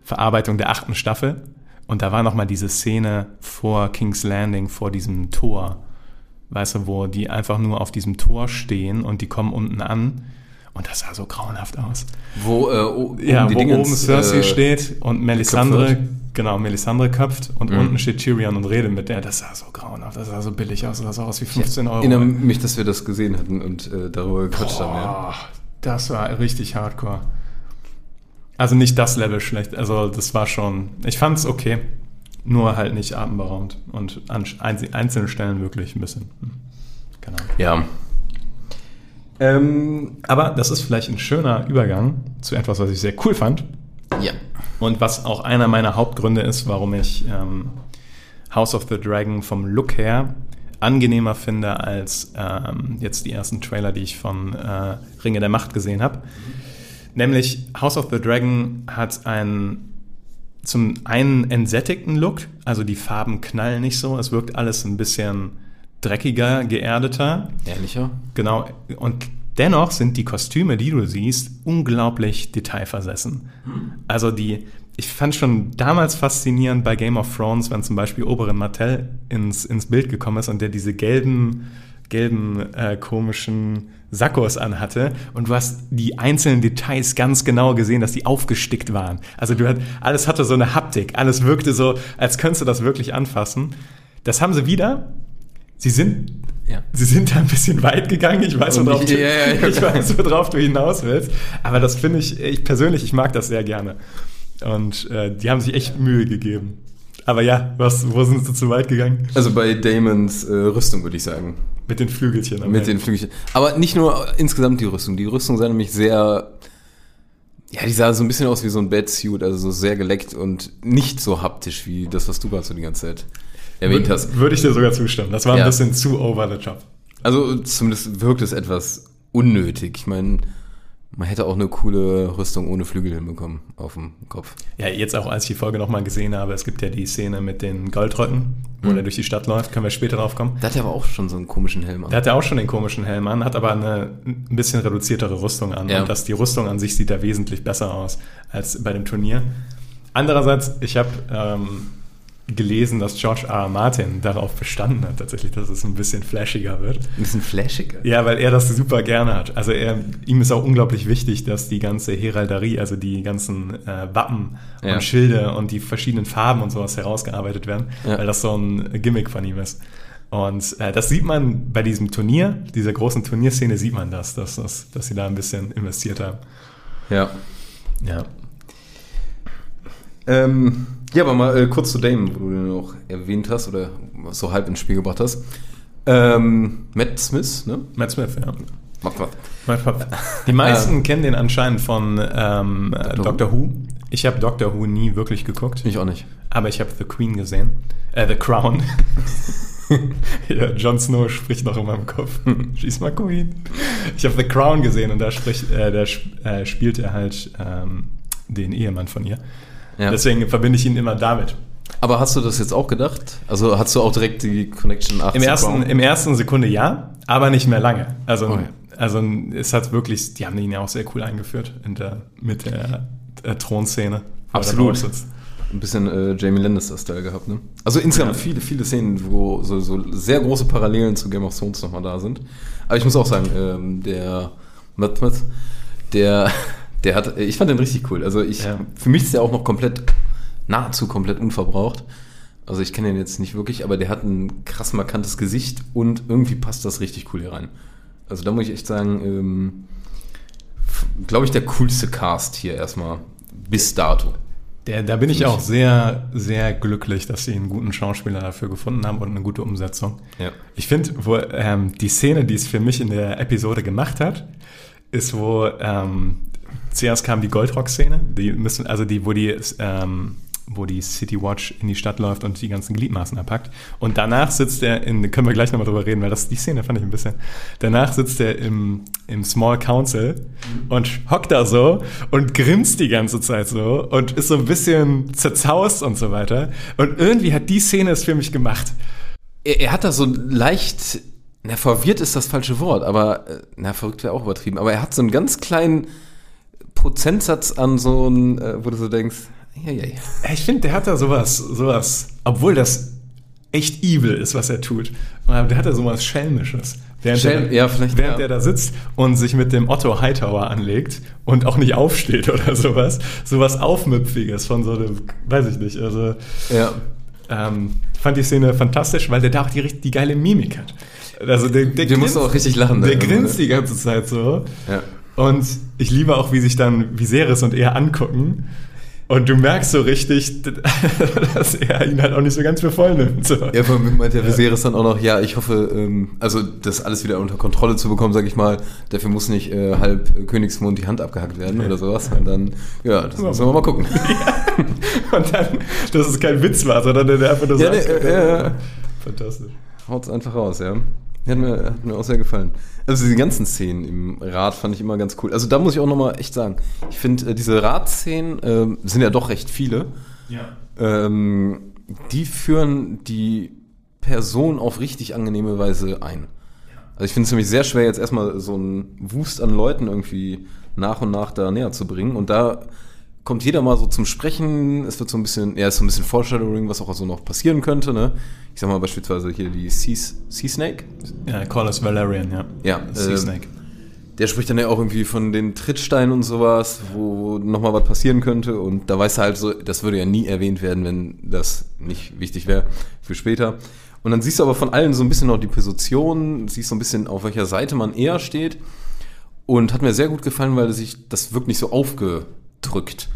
Verarbeitung der achten Staffel. Und da war nochmal diese Szene vor King's Landing, vor diesem Tor. Weißt du, wo die einfach nur auf diesem Tor stehen und die kommen unten an. Und das sah so grauenhaft aus. wo äh, o- Ja, die wo Dingens, oben Cersei äh, steht und Melisandre genau, Melisandre köpft und Mhm. unten steht Tyrion und redet mit der. Das sah so grauenhaft, das sah so billig aus, das sah aus wie 15 Ich Euro. erinnere mich, dass wir das gesehen hatten und äh, darüber gequatscht haben. Ja. Das war richtig hardcore. Also nicht das Level schlecht, also das war schon, ich fand es okay, nur halt nicht atemberaubend und an einz- einzelnen Stellen wirklich ein bisschen. Genau. ja. Ähm, Aber das ist vielleicht ein schöner Übergang zu etwas, was ich sehr cool fand ja. Und was auch einer meiner Hauptgründe ist, warum ich ähm, House of the Dragon vom Look her angenehmer finde als ähm, jetzt die ersten Trailer, die ich von äh, Ringe der Macht gesehen habe. Nämlich House of the Dragon hat einen zum einen entsättigten Look, also die Farben knallen nicht so, es wirkt alles ein bisschen dreckiger, geerdeter. Ehrlicher? Genau. Und dennoch sind die Kostüme, die du siehst, unglaublich detailversessen. Also die, ich fand schon damals faszinierend bei Game of Thrones, wenn zum Beispiel Oberyn Martell ins, ins Bild gekommen ist und der diese gelben, gelben, äh, komischen Sakkos anhatte und du hast die einzelnen Details ganz genau gesehen, dass die aufgestickt waren. Also du hat, alles hatte so eine Haptik, alles wirkte so, als könntest du das wirklich anfassen. Das haben sie wieder. Sie sind Ja. Sie sind da ein bisschen weit gegangen. Ich weiß, Und worauf, du, ja, ja, *laughs* ich weiß, worauf du hinaus willst. Aber das finde ich, ich persönlich, ich mag das sehr gerne. Und äh, die haben sich echt Mühe gegeben. Aber ja, was, wo sind sie zu weit gegangen? Also bei Damons äh, Rüstung würde ich sagen. Mit den Flügelchen. am Mit Ende. den Flügelchen. Aber nicht nur insgesamt die Rüstung. Die Rüstung sah nämlich sehr. Ja, die sah so ein bisschen aus wie so ein Batsuit, also so sehr geleckt und nicht so haptisch wie das, was du gerade so die ganze Zeit erwähnt hast. Würde ich dir sogar zustimmen. Das war ein Ja. bisschen zu over the top. Also zumindest wirkt es etwas unnötig. Ich meine, man hätte auch eine coole Rüstung ohne Flügel hinbekommen auf dem Kopf. Ja, jetzt auch, als ich die Folge nochmal gesehen habe, es gibt ja die Szene mit den Goldröcken, wo Mhm. er durch die Stadt läuft, können wir später drauf kommen. Da hat er aber auch schon so einen komischen Helm an. Der hat ja auch schon den komischen Helm an, hat aber eine ein bisschen reduziertere Rüstung an. Ja. Und das, die Rüstung an sich sieht da wesentlich besser aus als bei dem Turnier. Andererseits, ich habe ähm, gelesen, dass George R. R. Martin darauf bestanden hat, tatsächlich, dass es ein bisschen flashiger wird. Ein bisschen flashiger. Ja, weil er das super gerne hat. Also er, ihm ist auch unglaublich wichtig, dass die ganze Heralderie, also die ganzen äh, Wappen Ja. und Schilde und die verschiedenen Farben und sowas herausgearbeitet werden, Ja. weil das so ein Gimmick von ihm ist. Und äh, das sieht man bei diesem Turnier, dieser großen Turnierszene sieht man das, dass, dass, dass sie da ein bisschen investiert haben. Ja. Ja. Ähm, ja, aber mal äh, kurz zu Damon, wo du den auch erwähnt hast oder so halb ins Spiel gebracht hast. Ähm, Matt Smith, ne? Matt Smith, ja. Die meisten kennen den anscheinend von ähm, äh, Doctor Doctor Who. Ich habe Doctor Who nie wirklich geguckt. Ich auch nicht. Aber ich habe The Queen gesehen. Äh, The Crown. *laughs* ja, Jon Snow spricht noch in meinem Kopf. *laughs* She's my Queen. Ich habe The Crown gesehen und da, spricht, äh, da äh, spielt er halt ähm, den Ehemann von ihr. Ja. Deswegen verbinde ich ihn immer damit. Aber hast du das jetzt auch gedacht? Also hast du auch direkt die Connection 18 Im ersten? Im ersten Sekunde ja, aber nicht mehr lange. Also, Okay. also es hat wirklich, die haben ihn ja auch sehr cool eingeführt in der, mit der, der Thronszene. Absolut. Ein bisschen äh, Jamie Lannister-Style gehabt, ne? Also insgesamt viele, viele Szenen, wo so, so sehr große Parallelen zu Game of Thrones nochmal da sind. Aber ich muss auch sagen, ähm, der Matt Smith, der, der hat, ich fand den richtig cool. Also ich, Ja. für mich ist der auch noch komplett, nahezu komplett unverbraucht. Also ich kenne ihn jetzt nicht wirklich, aber der hat ein krass markantes Gesicht und irgendwie passt das richtig cool hier rein. Also da muss ich echt sagen, ähm, glaube ich, der coolste Cast hier erstmal bis dato. Der, da bin ich auch sehr, sehr glücklich, dass sie einen guten Schauspieler dafür gefunden haben und eine gute Umsetzung. Ja. Ich finde, wo ähm, die Szene, die es für mich in der Episode gemacht hat, ist, wo ähm, zuerst kam die Goldrock-Szene, die müssen, also die, wo die, ähm, wo die City Watch in die Stadt läuft und die ganzen Gliedmaßen erpackt. Und danach sitzt er in, können wir gleich nochmal drüber reden, weil das die Szene fand ich ein bisschen. Danach sitzt er im, im Small Council und hockt da so und grinst die ganze Zeit so und ist so ein bisschen zerzaust und so weiter. Und irgendwie hat die Szene es für mich gemacht. Er, er hat da so leicht, na, verwirrt ist das falsche Wort, aber, äh, na, verrückt wäre auch übertrieben, aber er hat so einen ganz kleinen Prozentsatz an so ein, äh, wo du so denkst, ja, ja, ja. Ich finde, der hat da sowas, sowas, obwohl das echt evil ist, was er tut. Aber der hat da sowas Schelmisches. Während, Stell- er, ja, vielleicht, während ja. er da sitzt und sich mit dem Otto Hightower anlegt und auch nicht aufsteht *laughs* oder sowas. Sowas Aufmüpfiges von so einem, weiß ich nicht, also Ja. ähm, ich fand die Szene fantastisch, weil der da auch die, die geile Mimik hat. Also der, der Der musste auch richtig lachen. Der grinst ne? die ganze Zeit so. Ja. Und ich liebe auch, wie sich dann Viserys und er angucken. Und du merkst so richtig, *laughs* dass er ihn halt auch nicht so ganz für voll nimmt. So. Ja, vor allem meint der Viserys dann auch noch, ja, ich hoffe, ähm, also das alles wieder unter Kontrolle zu bekommen, sag ich mal, dafür muss nicht äh, halb äh, Königsmund die Hand abgehackt werden oder sowas. Und dann, ja, das müssen wir mal gucken. *laughs* Und dann, dass es kein Witz war, sondern der einfach nur so Ja, nee, ja, ja. Fantastisch. Haut's einfach raus, ja. Hat mir, hat mir auch sehr gefallen. Also diese ganzen Szenen im Rad fand ich immer ganz cool. Also da muss ich auch nochmal echt sagen, ich finde, äh, diese Radszenen ähm, sind ja doch recht viele. Ja. Ähm, die führen die Person auf richtig angenehme Weise ein. Also ich finde es nämlich sehr schwer, jetzt erstmal so einen Wust an Leuten irgendwie nach und nach da näher zu bringen. Und da kommt jeder mal so zum Sprechen. Es wird so ein bisschen, ja, ist so ein bisschen Foreshadowing, was auch so noch passieren könnte. Ne? Ich sag mal beispielsweise hier die Sea, sea Snake. Ja, Corlys Valerian, ja. Ja, Sea Snake. Der spricht dann ja auch irgendwie von den Trittsteinen und sowas, wo nochmal was passieren könnte. Und da weiß er halt so, das würde ja nie erwähnt werden, wenn das nicht wichtig wäre für später. Und dann siehst du aber von allen so ein bisschen noch die Position, siehst so ein bisschen, auf welcher Seite man eher steht. Und hat mir sehr gut gefallen, weil sich das wirkt nicht so aufgedrückt.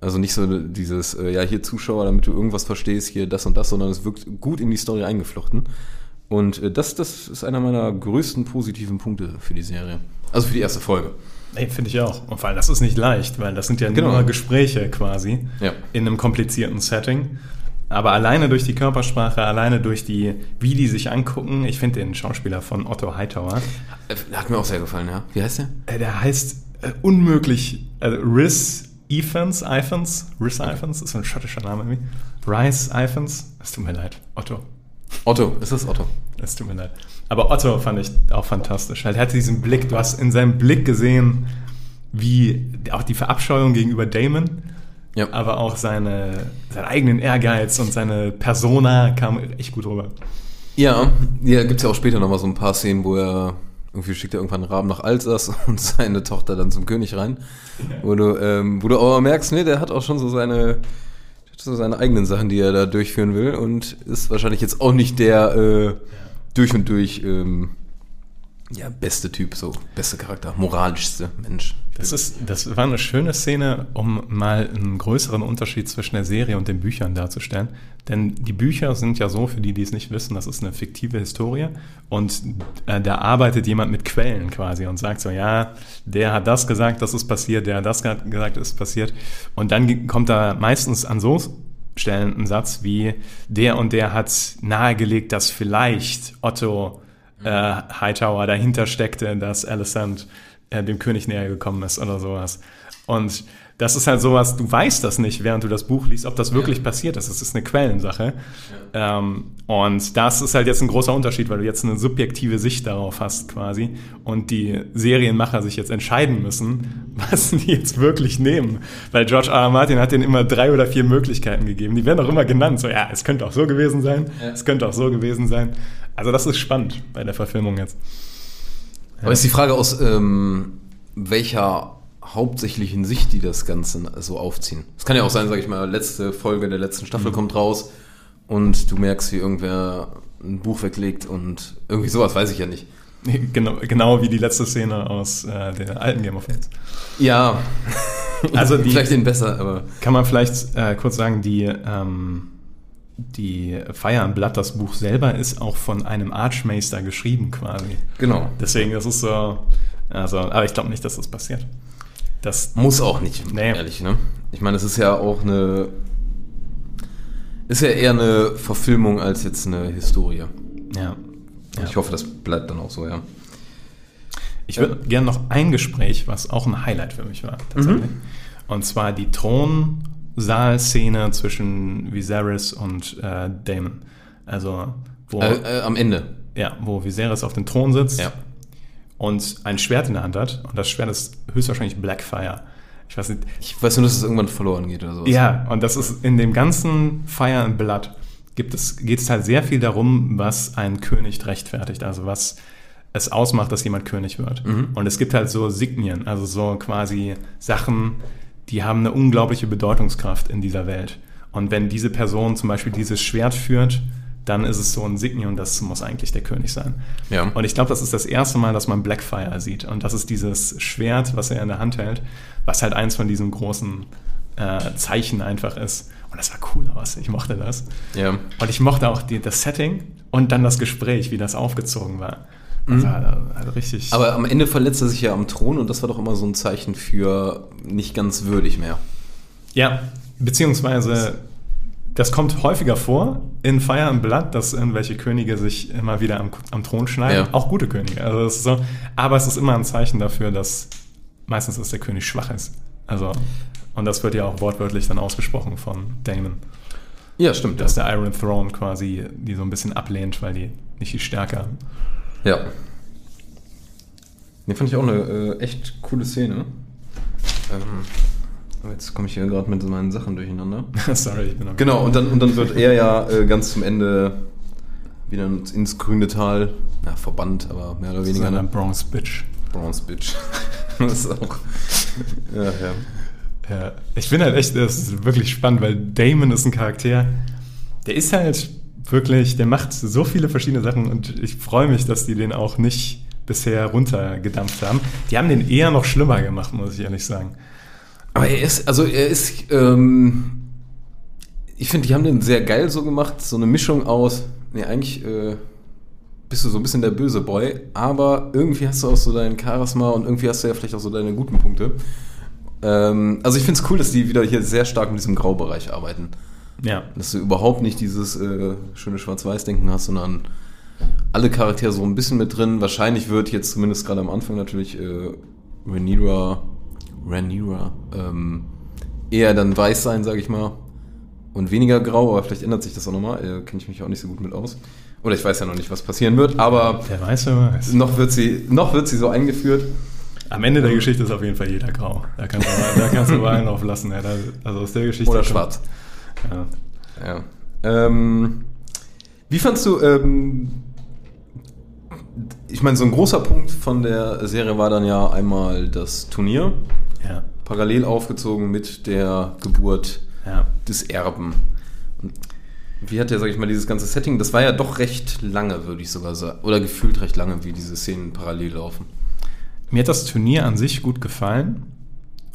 Also nicht so dieses, äh, ja, hier Zuschauer, damit du irgendwas verstehst, hier das und das, sondern es wirkt gut in die Story eingeflochten. Und äh, das, das ist einer meiner größten positiven Punkte für die Serie. Also für die erste Folge. Nee, finde ich auch. Und vor allem, das ist nicht leicht, weil das sind ja Genau. nur Gespräche quasi Ja. in einem komplizierten Setting. Aber alleine durch die Körpersprache, alleine durch die, wie die sich angucken, ich finde den Schauspieler von Otto Hightower, Äh, Hat mir auch sehr gefallen, ja. Wie heißt der? äh, der heißt äh, unmöglich, also Riz Evans, Ifans, Riz Ifans, ist so ein schottischer Name irgendwie. Rice Ifans, es tut mir leid, Otto. Otto, ist das Otto? Es tut mir leid. Aber Otto fand ich auch fantastisch. Weil er hatte diesen Blick, du hast in seinem Blick gesehen, wie auch die Verabscheuung gegenüber Damon, Ja. aber auch seine, seinen eigenen Ehrgeiz und seine Persona kam echt gut rüber. Ja, ja, gibt's ja auch später nochmal so ein paar Szenen, wo er irgendwie schickt er irgendwann einen Raben nach Alsace *laughs* und seine Tochter dann zum König rein. Wo du, ähm, wo du aber merkst, nee, der hat auch schon so seine, so seine eigenen Sachen, die er da durchführen will und ist wahrscheinlich jetzt auch nicht der äh, durch und durch ähm, ja, beste Typ, so beste Charakter, moralischste Mensch. Das, ist, das war eine schöne Szene, um mal einen größeren Unterschied zwischen der Serie und den Büchern darzustellen. Denn die Bücher sind ja so, für die, die es nicht wissen, das ist eine fiktive Historie. Und äh, da arbeitet jemand mit Quellen quasi und sagt so, ja, der hat das gesagt, das ist passiert, der hat das gesagt, das ist passiert. Und dann kommt da meistens an so Stellen ein Satz wie, der und der hat nahegelegt, dass vielleicht Otto äh, Hightower dahinter steckte, dass Alicent äh, dem König näher gekommen ist oder sowas. Und das ist halt sowas, du weißt das nicht, während du das Buch liest, ob das wirklich passiert ist. Das ist eine Quellensache. Ähm, und das ist halt jetzt ein großer Unterschied, weil du jetzt eine subjektive Sicht darauf hast quasi und die Serienmacher sich jetzt entscheiden müssen, *laughs* was die jetzt wirklich nehmen. Weil George R. R. Martin hat denen immer drei oder vier Möglichkeiten gegeben. Die werden auch immer genannt. So, ja, es könnte auch so gewesen sein, es könnte auch so gewesen sein. Also das ist spannend bei der Verfilmung jetzt. Aber ist die Frage aus ähm, welcher hauptsächlichen Sicht die das Ganze so aufziehen. Es kann ja auch sein, sag ich mal, letzte Folge der letzten Staffel kommt raus und du merkst, wie irgendwer ein Buch weglegt und irgendwie sowas, weiß ich ja nicht. Genau, genau wie die letzte Szene aus äh, der alten Game of Thrones. Ja, Also die, *laughs* vielleicht den besser, aber kann man vielleicht äh, kurz sagen, die, ähm, die Fire and Blood, das Buch selber, ist auch von einem Archmeister geschrieben quasi. genau. Deswegen ist es so, also, aber ich glaube nicht, dass das passiert. Das, Muss auch nicht, Nee. ehrlich, ne? Ich meine, es ist ja auch eine ist ja eher eine Verfilmung als jetzt eine Historie. ja. Und Ich hoffe, das bleibt dann auch so, ja. Ich würde gerne noch ein Gespräch, was auch ein Highlight für mich war, tatsächlich. Mhm. Und zwar die Thronsaal-Szene zwischen Viserys und äh, Daemon. Also, wo, Äh, äh, am Ende. ja, wo Viserys auf dem Thron sitzt Ja. Und ein Schwert in der Hand hat. Und das Schwert ist höchstwahrscheinlich Blackfire. Ich weiß nicht. Ich weiß nur, dass es irgendwann verloren geht oder sowas. Ja, und das ist in dem ganzen Fire and Blood gibt es, geht es halt sehr viel darum, was ein König rechtfertigt. Also was es ausmacht, dass jemand König wird. Mhm. Und es gibt halt so Signien, also so quasi Sachen, die haben eine unglaubliche Bedeutungskraft in dieser Welt. Und wenn diese Person zum Beispiel dieses Schwert führt, dann ist es so ein Signium, das muss eigentlich der König sein. Ja. Und ich glaube, das ist das erste Mal, dass man Blackfire sieht. Und das ist dieses Schwert, was er in der Hand hält, was halt eins von diesen großen äh, Zeichen einfach ist. Und das sah cool aus. Ich mochte das. Ja. Und ich mochte auch die, das Setting und dann das Gespräch, wie das aufgezogen war. Das war also richtig. Aber am Ende verletzt er sich ja am Thron und das war doch immer so ein Zeichen für nicht ganz würdig mehr. ja, beziehungsweise das kommt häufiger vor in Fire and Blood, dass irgendwelche Könige sich immer wieder am, am Thron schneiden. Ja. Auch gute Könige. Also ist so, aber es ist immer ein Zeichen dafür, dass meistens dass der König schwach ist. Also, und das wird ja auch wortwörtlich dann ausgesprochen von Damon. Ja, stimmt. Dass der Iron Throne quasi die so ein bisschen ablehnt, weil die nicht die Stärke haben. Ja. Ne, fand ich auch eine äh, echt coole Szene. Ähm, jetzt komme ich hier gerade mit meinen Sachen durcheinander. *laughs* Sorry, ich bin am Genau, und dann, und dann wird *laughs* er ja äh, ganz zum Ende wieder ins grüne Tal, ja, verbannt, aber mehr oder weniger seiner eine Bronze Bitch. Bronze Bitch. *laughs* das ist auch. Ja, ja. Ja, ich finde halt echt, das ist wirklich spannend, weil Damon ist ein Charakter, der ist halt wirklich, der macht so viele verschiedene Sachen und ich freue mich, dass die den auch nicht bisher runtergedampft haben. Die haben den eher noch schlimmer gemacht, muss ich ehrlich sagen. Aber er ist, also er ist, ähm, ich finde, die haben den sehr geil so gemacht, so eine Mischung aus, nee, eigentlich äh, bist du so ein bisschen der böse Boy, aber irgendwie hast du auch so dein Charisma und irgendwie hast du ja vielleicht auch so deine guten Punkte. Ähm, also ich finde es cool, dass die wieder hier sehr stark mit diesem Graubereich arbeiten. Ja, Dass du überhaupt nicht dieses äh, schöne Schwarz-Weiß-Denken hast, sondern alle Charaktere so ein bisschen mit drin. Wahrscheinlich wird jetzt zumindest gerade am Anfang natürlich äh, Rhaenyra, Rhaenyra ähm, eher dann weiß sein, sage ich mal, und weniger grau, aber vielleicht ändert sich das auch nochmal. Äh, Kenne ich mich auch nicht so gut mit aus. Oder ich weiß ja noch nicht, was passieren wird, aber der weiß, wer weiß. noch wird sie, noch wird sie so eingeführt. Am Ende der Geschichte ist auf jeden Fall jeder grau. Da kannst du, da kannst du *laughs* Wein drauf lassen. Ja, da, also aus der Geschichte. Oder schwarz. Ja. Ja. Ähm, wie fandst du, ähm, ich meine, so ein großer Punkt von der Serie war dann ja einmal das Turnier, Ja. parallel aufgezogen mit der Geburt Ja. des Erben. Und wie hat der, sag ich mal, dieses ganze Setting, das war ja doch recht lange, würde ich sogar sagen, oder gefühlt recht lange, wie diese Szenen parallel laufen. Mir hat das Turnier an sich gut gefallen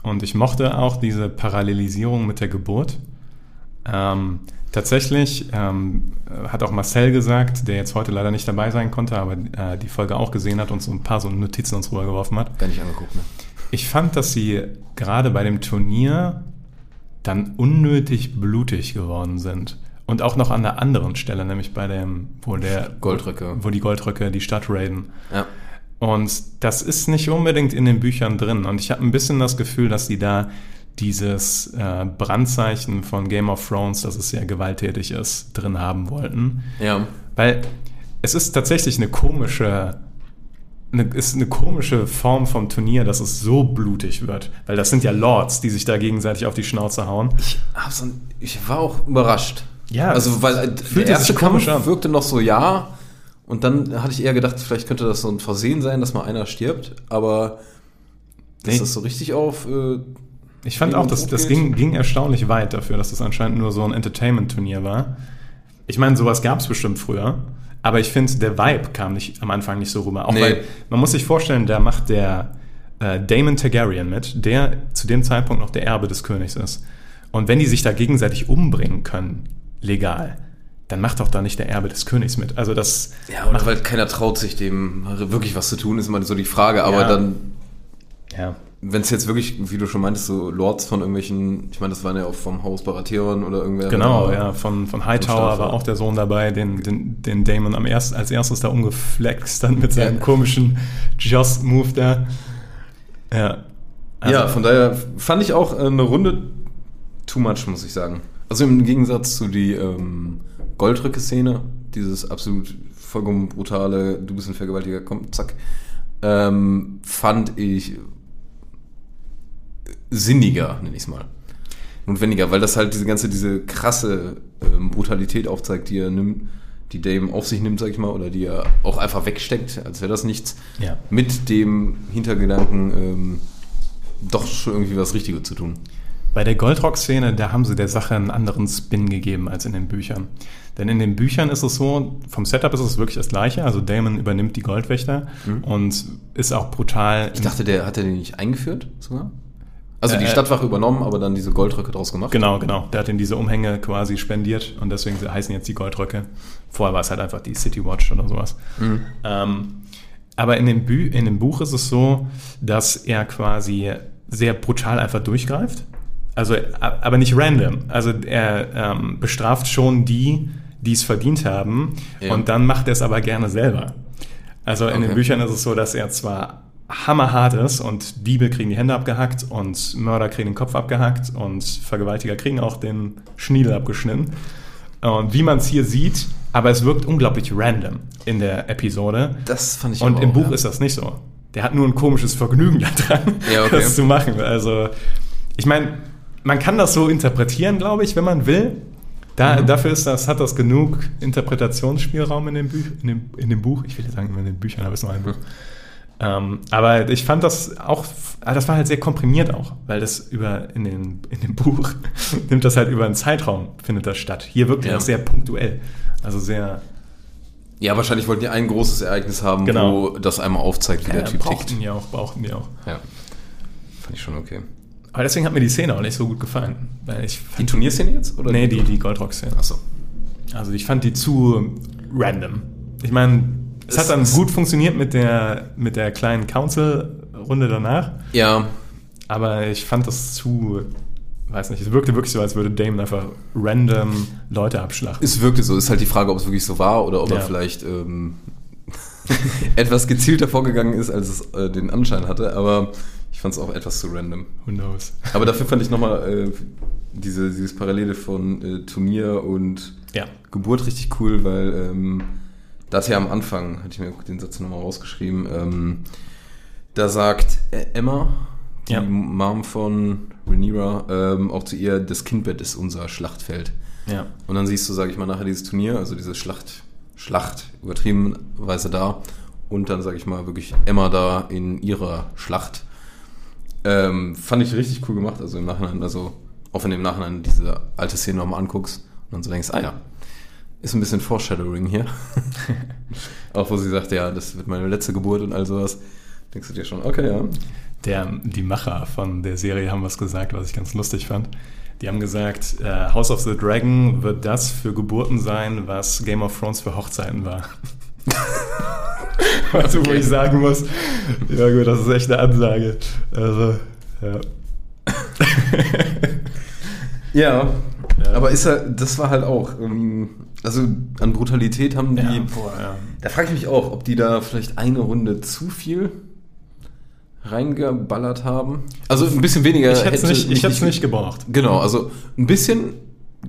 und ich mochte auch diese Parallelisierung mit der Geburt. Ähm, tatsächlich ähm, hat auch Marcel gesagt, der jetzt heute leider nicht dabei sein konnte, aber äh, die Folge auch gesehen hat und so ein paar so Notizen uns rübergeworfen hat. Gar nicht angeguckt, ne? Ich fand, dass sie gerade bei dem Turnier dann unnötig blutig geworden sind. Und auch noch an der anderen Stelle, nämlich bei dem, wo der Goldröcke. wo die Goldröcke die Stadt raiden. Ja. Und das ist nicht unbedingt in den Büchern drin. Und ich habe ein bisschen das Gefühl, dass sie da dieses äh, Brandzeichen von Game of Thrones, dass es sehr gewalttätig ist, drin haben wollten. Ja. Weil es ist tatsächlich eine komische, eine, ist eine komische Form vom Turnier, dass es so blutig wird. Weil das sind ja Lords, die sich da gegenseitig auf die Schnauze hauen. Ich, so ein, ich war auch überrascht. Ja, also weil äh, der erste Kampf an. wirkte noch so ja und dann hatte ich eher gedacht, vielleicht könnte das so ein Versehen sein, dass mal einer stirbt, aber Nee. das so richtig auf äh, Ich fand auch, das, das ging, ging erstaunlich weit dafür, dass das anscheinend nur so ein Entertainment-Turnier war. Ich meine, sowas gab es bestimmt früher, aber ich finde, der Vibe kam nicht, am Anfang nicht so rüber. Auch Nee. weil, man muss sich vorstellen, da macht der äh, Damon Targaryen mit, der zu dem Zeitpunkt noch der Erbe des Königs ist. Und wenn die sich da gegenseitig umbringen können, legal, dann macht doch da nicht der Erbe des Königs mit. Also das ja, oder weil keiner traut sich dem wirklich was zu tun, ist immer so die Frage, aber Ja. dann ja, wenn es jetzt wirklich, wie du schon meintest, so Lords von irgendwelchen, ich meine, das waren ja auch vom Haus Baratheon oder irgendwer. Genau, ja, von, von Hightower war auch der Sohn dabei, den, den, den Damon am erst, als erstes da umgeflext dann mit seinem Ja. komischen Just-Move da. Ja. Also, ja, von daher fand ich auch äh, eine Runde too much, muss ich sagen. Also im Gegensatz zu die ähm, Goldrücke-Szene, dieses absolut vollkommen brutale, du bist ein Vergewaltiger, komm, zack, ähm, fand ich sinniger, nenne ich es mal. Notwendiger, weil das halt diese ganze, diese krasse ähm, Brutalität aufzeigt, die er nimmt, die Dame auf sich nimmt, sag ich mal, oder die er auch einfach wegsteckt, als wäre das nichts, Ja. mit dem Hintergedanken, ähm, doch schon irgendwie was Richtiges zu tun. Bei der Goldrock-Szene, da haben sie der Sache einen anderen Spin gegeben als in den Büchern. Denn in den Büchern ist es so, vom Setup ist es wirklich das gleiche. Also Damon übernimmt die Goldwächter und ist auch brutal. Ich dachte, der hat er den nicht eingeführt sogar? Also die Äh, Stadtwache übernommen, aber dann diese Goldröcke draus gemacht? Genau, genau. Der hat ihnen diese Umhänge quasi spendiert und deswegen heißen jetzt die Goldröcke. Vorher war es halt einfach die City Watch oder sowas. Ähm, aber in dem, Bü in dem Buch ist es so, dass er quasi sehr brutal einfach durchgreift. Also, aber nicht random. Also er ähm, bestraft schon die, die es verdient haben Ja. und dann macht er es aber gerne selber. Also in den Okay. Büchern ist es so, dass er zwar hammerhart ist und Diebe kriegen die Hände abgehackt und Mörder kriegen den Kopf abgehackt und Vergewaltiger kriegen auch den Schniedel abgeschnitten. Und wie man es hier sieht, aber es wirkt unglaublich random in der Episode. Das fand ich Und im auch, Buch ja. ist das nicht so. Der hat nur ein komisches Vergnügen daran, Ja, okay. das zu machen. Also, ich meine, man kann das so interpretieren, glaube ich, wenn man will. Da, Mhm. Dafür ist das, hat das genug Interpretationsspielraum in dem, Büch, in, dem, in dem Buch. Ich will jetzt sagen, in den Büchern, aber es ist nur ein Buch. *laughs* Ähm, aber ich fand das auch, ah, das war halt sehr komprimiert auch, weil das über, in, den, in dem Buch *laughs* nimmt das halt über einen Zeitraum, findet das statt. Hier wirkt Ja. das sehr punktuell. Also sehr, Ja, wahrscheinlich wollten die ein großes Ereignis haben, Genau. wo das einmal aufzeigt, wie der äh, Typ brauchten tickt. die auch, brauchten die auch. Ja. Fand ich schon okay. Aber deswegen hat mir die Szene auch nicht so gut gefallen. Weil ich Die Turnierszene jetzt? Oder nee, die, die Goldrock-Szene. Achso. Also ich fand die zu random. Ich meine, es, Es hat dann gut funktioniert mit der, mit der kleinen Council-Runde danach, Ja, aber ich fand das zu, weiß nicht, es wirkte wirklich so, als würde Damon einfach random Leute abschlachten. es wirkte so. Ist halt die Frage, ob es wirklich so war oder ob Ja. er vielleicht ähm, *laughs* etwas gezielter vorgegangen ist, als es äh, den Anschein hatte. Aber ich fand es auch etwas zu random. Who knows? Aber dafür fand ich nochmal äh, diese, dieses Parallele von äh, Turnier und Ja. Geburt richtig cool, weil ähm, da ist ja am Anfang, hatte ich mir den Satz nochmal rausgeschrieben, ähm, da sagt äh, Emma, die Ja. Mom von Rhaenyra, ähm, auch zu ihr, das Kindbett ist unser Schlachtfeld. Ja. Und dann siehst du, sage ich mal, nachher dieses Turnier, also diese Schlacht, Schlacht, übertriebenweise da. Und dann, sage ich mal, wirklich Emma da in ihrer Schlacht. Ähm, fand ich richtig cool gemacht. Also im Nachhinein, also auch wenn du im Nachhinein diese alte Szene nochmal anguckst und dann so denkst, ah ja, ist ein bisschen Foreshadowing hier. *laughs* auch wo sie sagt, ja, das wird meine letzte Geburt und all sowas. Denkst du dir schon, okay, ja. Der, die Macher von der Serie haben was gesagt, was ich ganz lustig fand. Die haben gesagt, äh, House of the Dragon wird das für Geburten sein, was Game of Thrones für Hochzeiten war. *laughs* also, wo ich sagen muss, ja gut, das ist echt eine Ansage. Also, ja. *laughs* Ja, Ja. aber ist halt, das war halt auch, ähm, also an Brutalität haben die, ja, boah, ja. da frage ich mich auch, ob die da vielleicht eine Runde zu viel reingeballert haben. Also ein bisschen weniger. Ich hätte es nicht, ich hätt's nicht gebraucht. Genau, also ein bisschen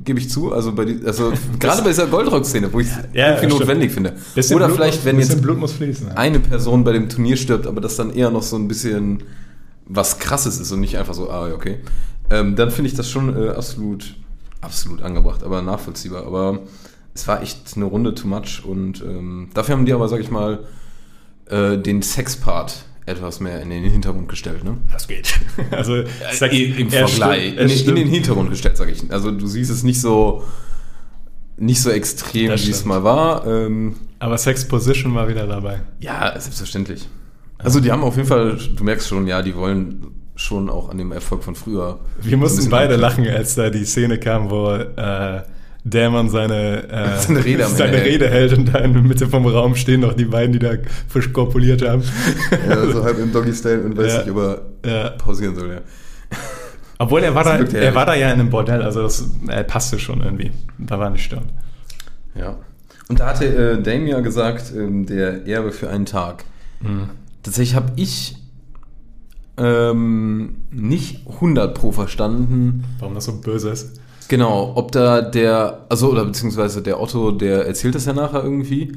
gebe ich zu, also bei die, also *laughs* gerade bei dieser Goldrock-Szene, wo ich es Ja, irgendwie stimmt. notwendig finde. Bisschen Oder Blut vielleicht, muss, wenn jetzt Blut muss fließen. ja. eine Person bei dem Turnier stirbt, aber das dann eher noch so ein bisschen was krasses ist und nicht einfach so, ah, okay. Ähm, dann finde ich das schon äh, absolut, absolut angebracht, aber nachvollziehbar. Aber es war echt eine Runde too much und ähm, dafür haben die aber, sag ich mal, äh, den Sex-Part etwas mehr in den Hintergrund gestellt, ne? Das geht. *laughs* Also, Sex- Im im er Vergleich. stimmt- in, es in den. Hintergrund gestellt, sage ich. Also du siehst es nicht so nicht so extrem, wie es mal war. Ähm, Aber Sex Position war wieder dabei. ja, selbstverständlich. Also die haben auf jeden Fall, du merkst schon, ja, die wollen schon auch an dem Erfolg von früher. Wir mussten beide lachen, als da die Szene kam, wo äh, Dämon seine, äh, *laughs* Seine Rede seine hält. Rede hält und da in der Mitte vom Raum stehen noch die beiden, die da frisch korpuliert haben. Ja, so *laughs* halb im Doggy-Style und weiß Ja. nicht, ob er Ja. pausieren soll, ja. Obwohl er war, Das da, er war da ja in einem Bordell, also das er passte schon irgendwie. Da war nicht störend. Ja. Und da hatte äh, Dame ja gesagt, ähm, der Erbe für einen Tag. Mhm. Tatsächlich habe ich ähm, nicht 100 pro verstanden, Warum das so böse ist. Genau, ob da der, also oder beziehungsweise der Otto, der erzählt das ja nachher irgendwie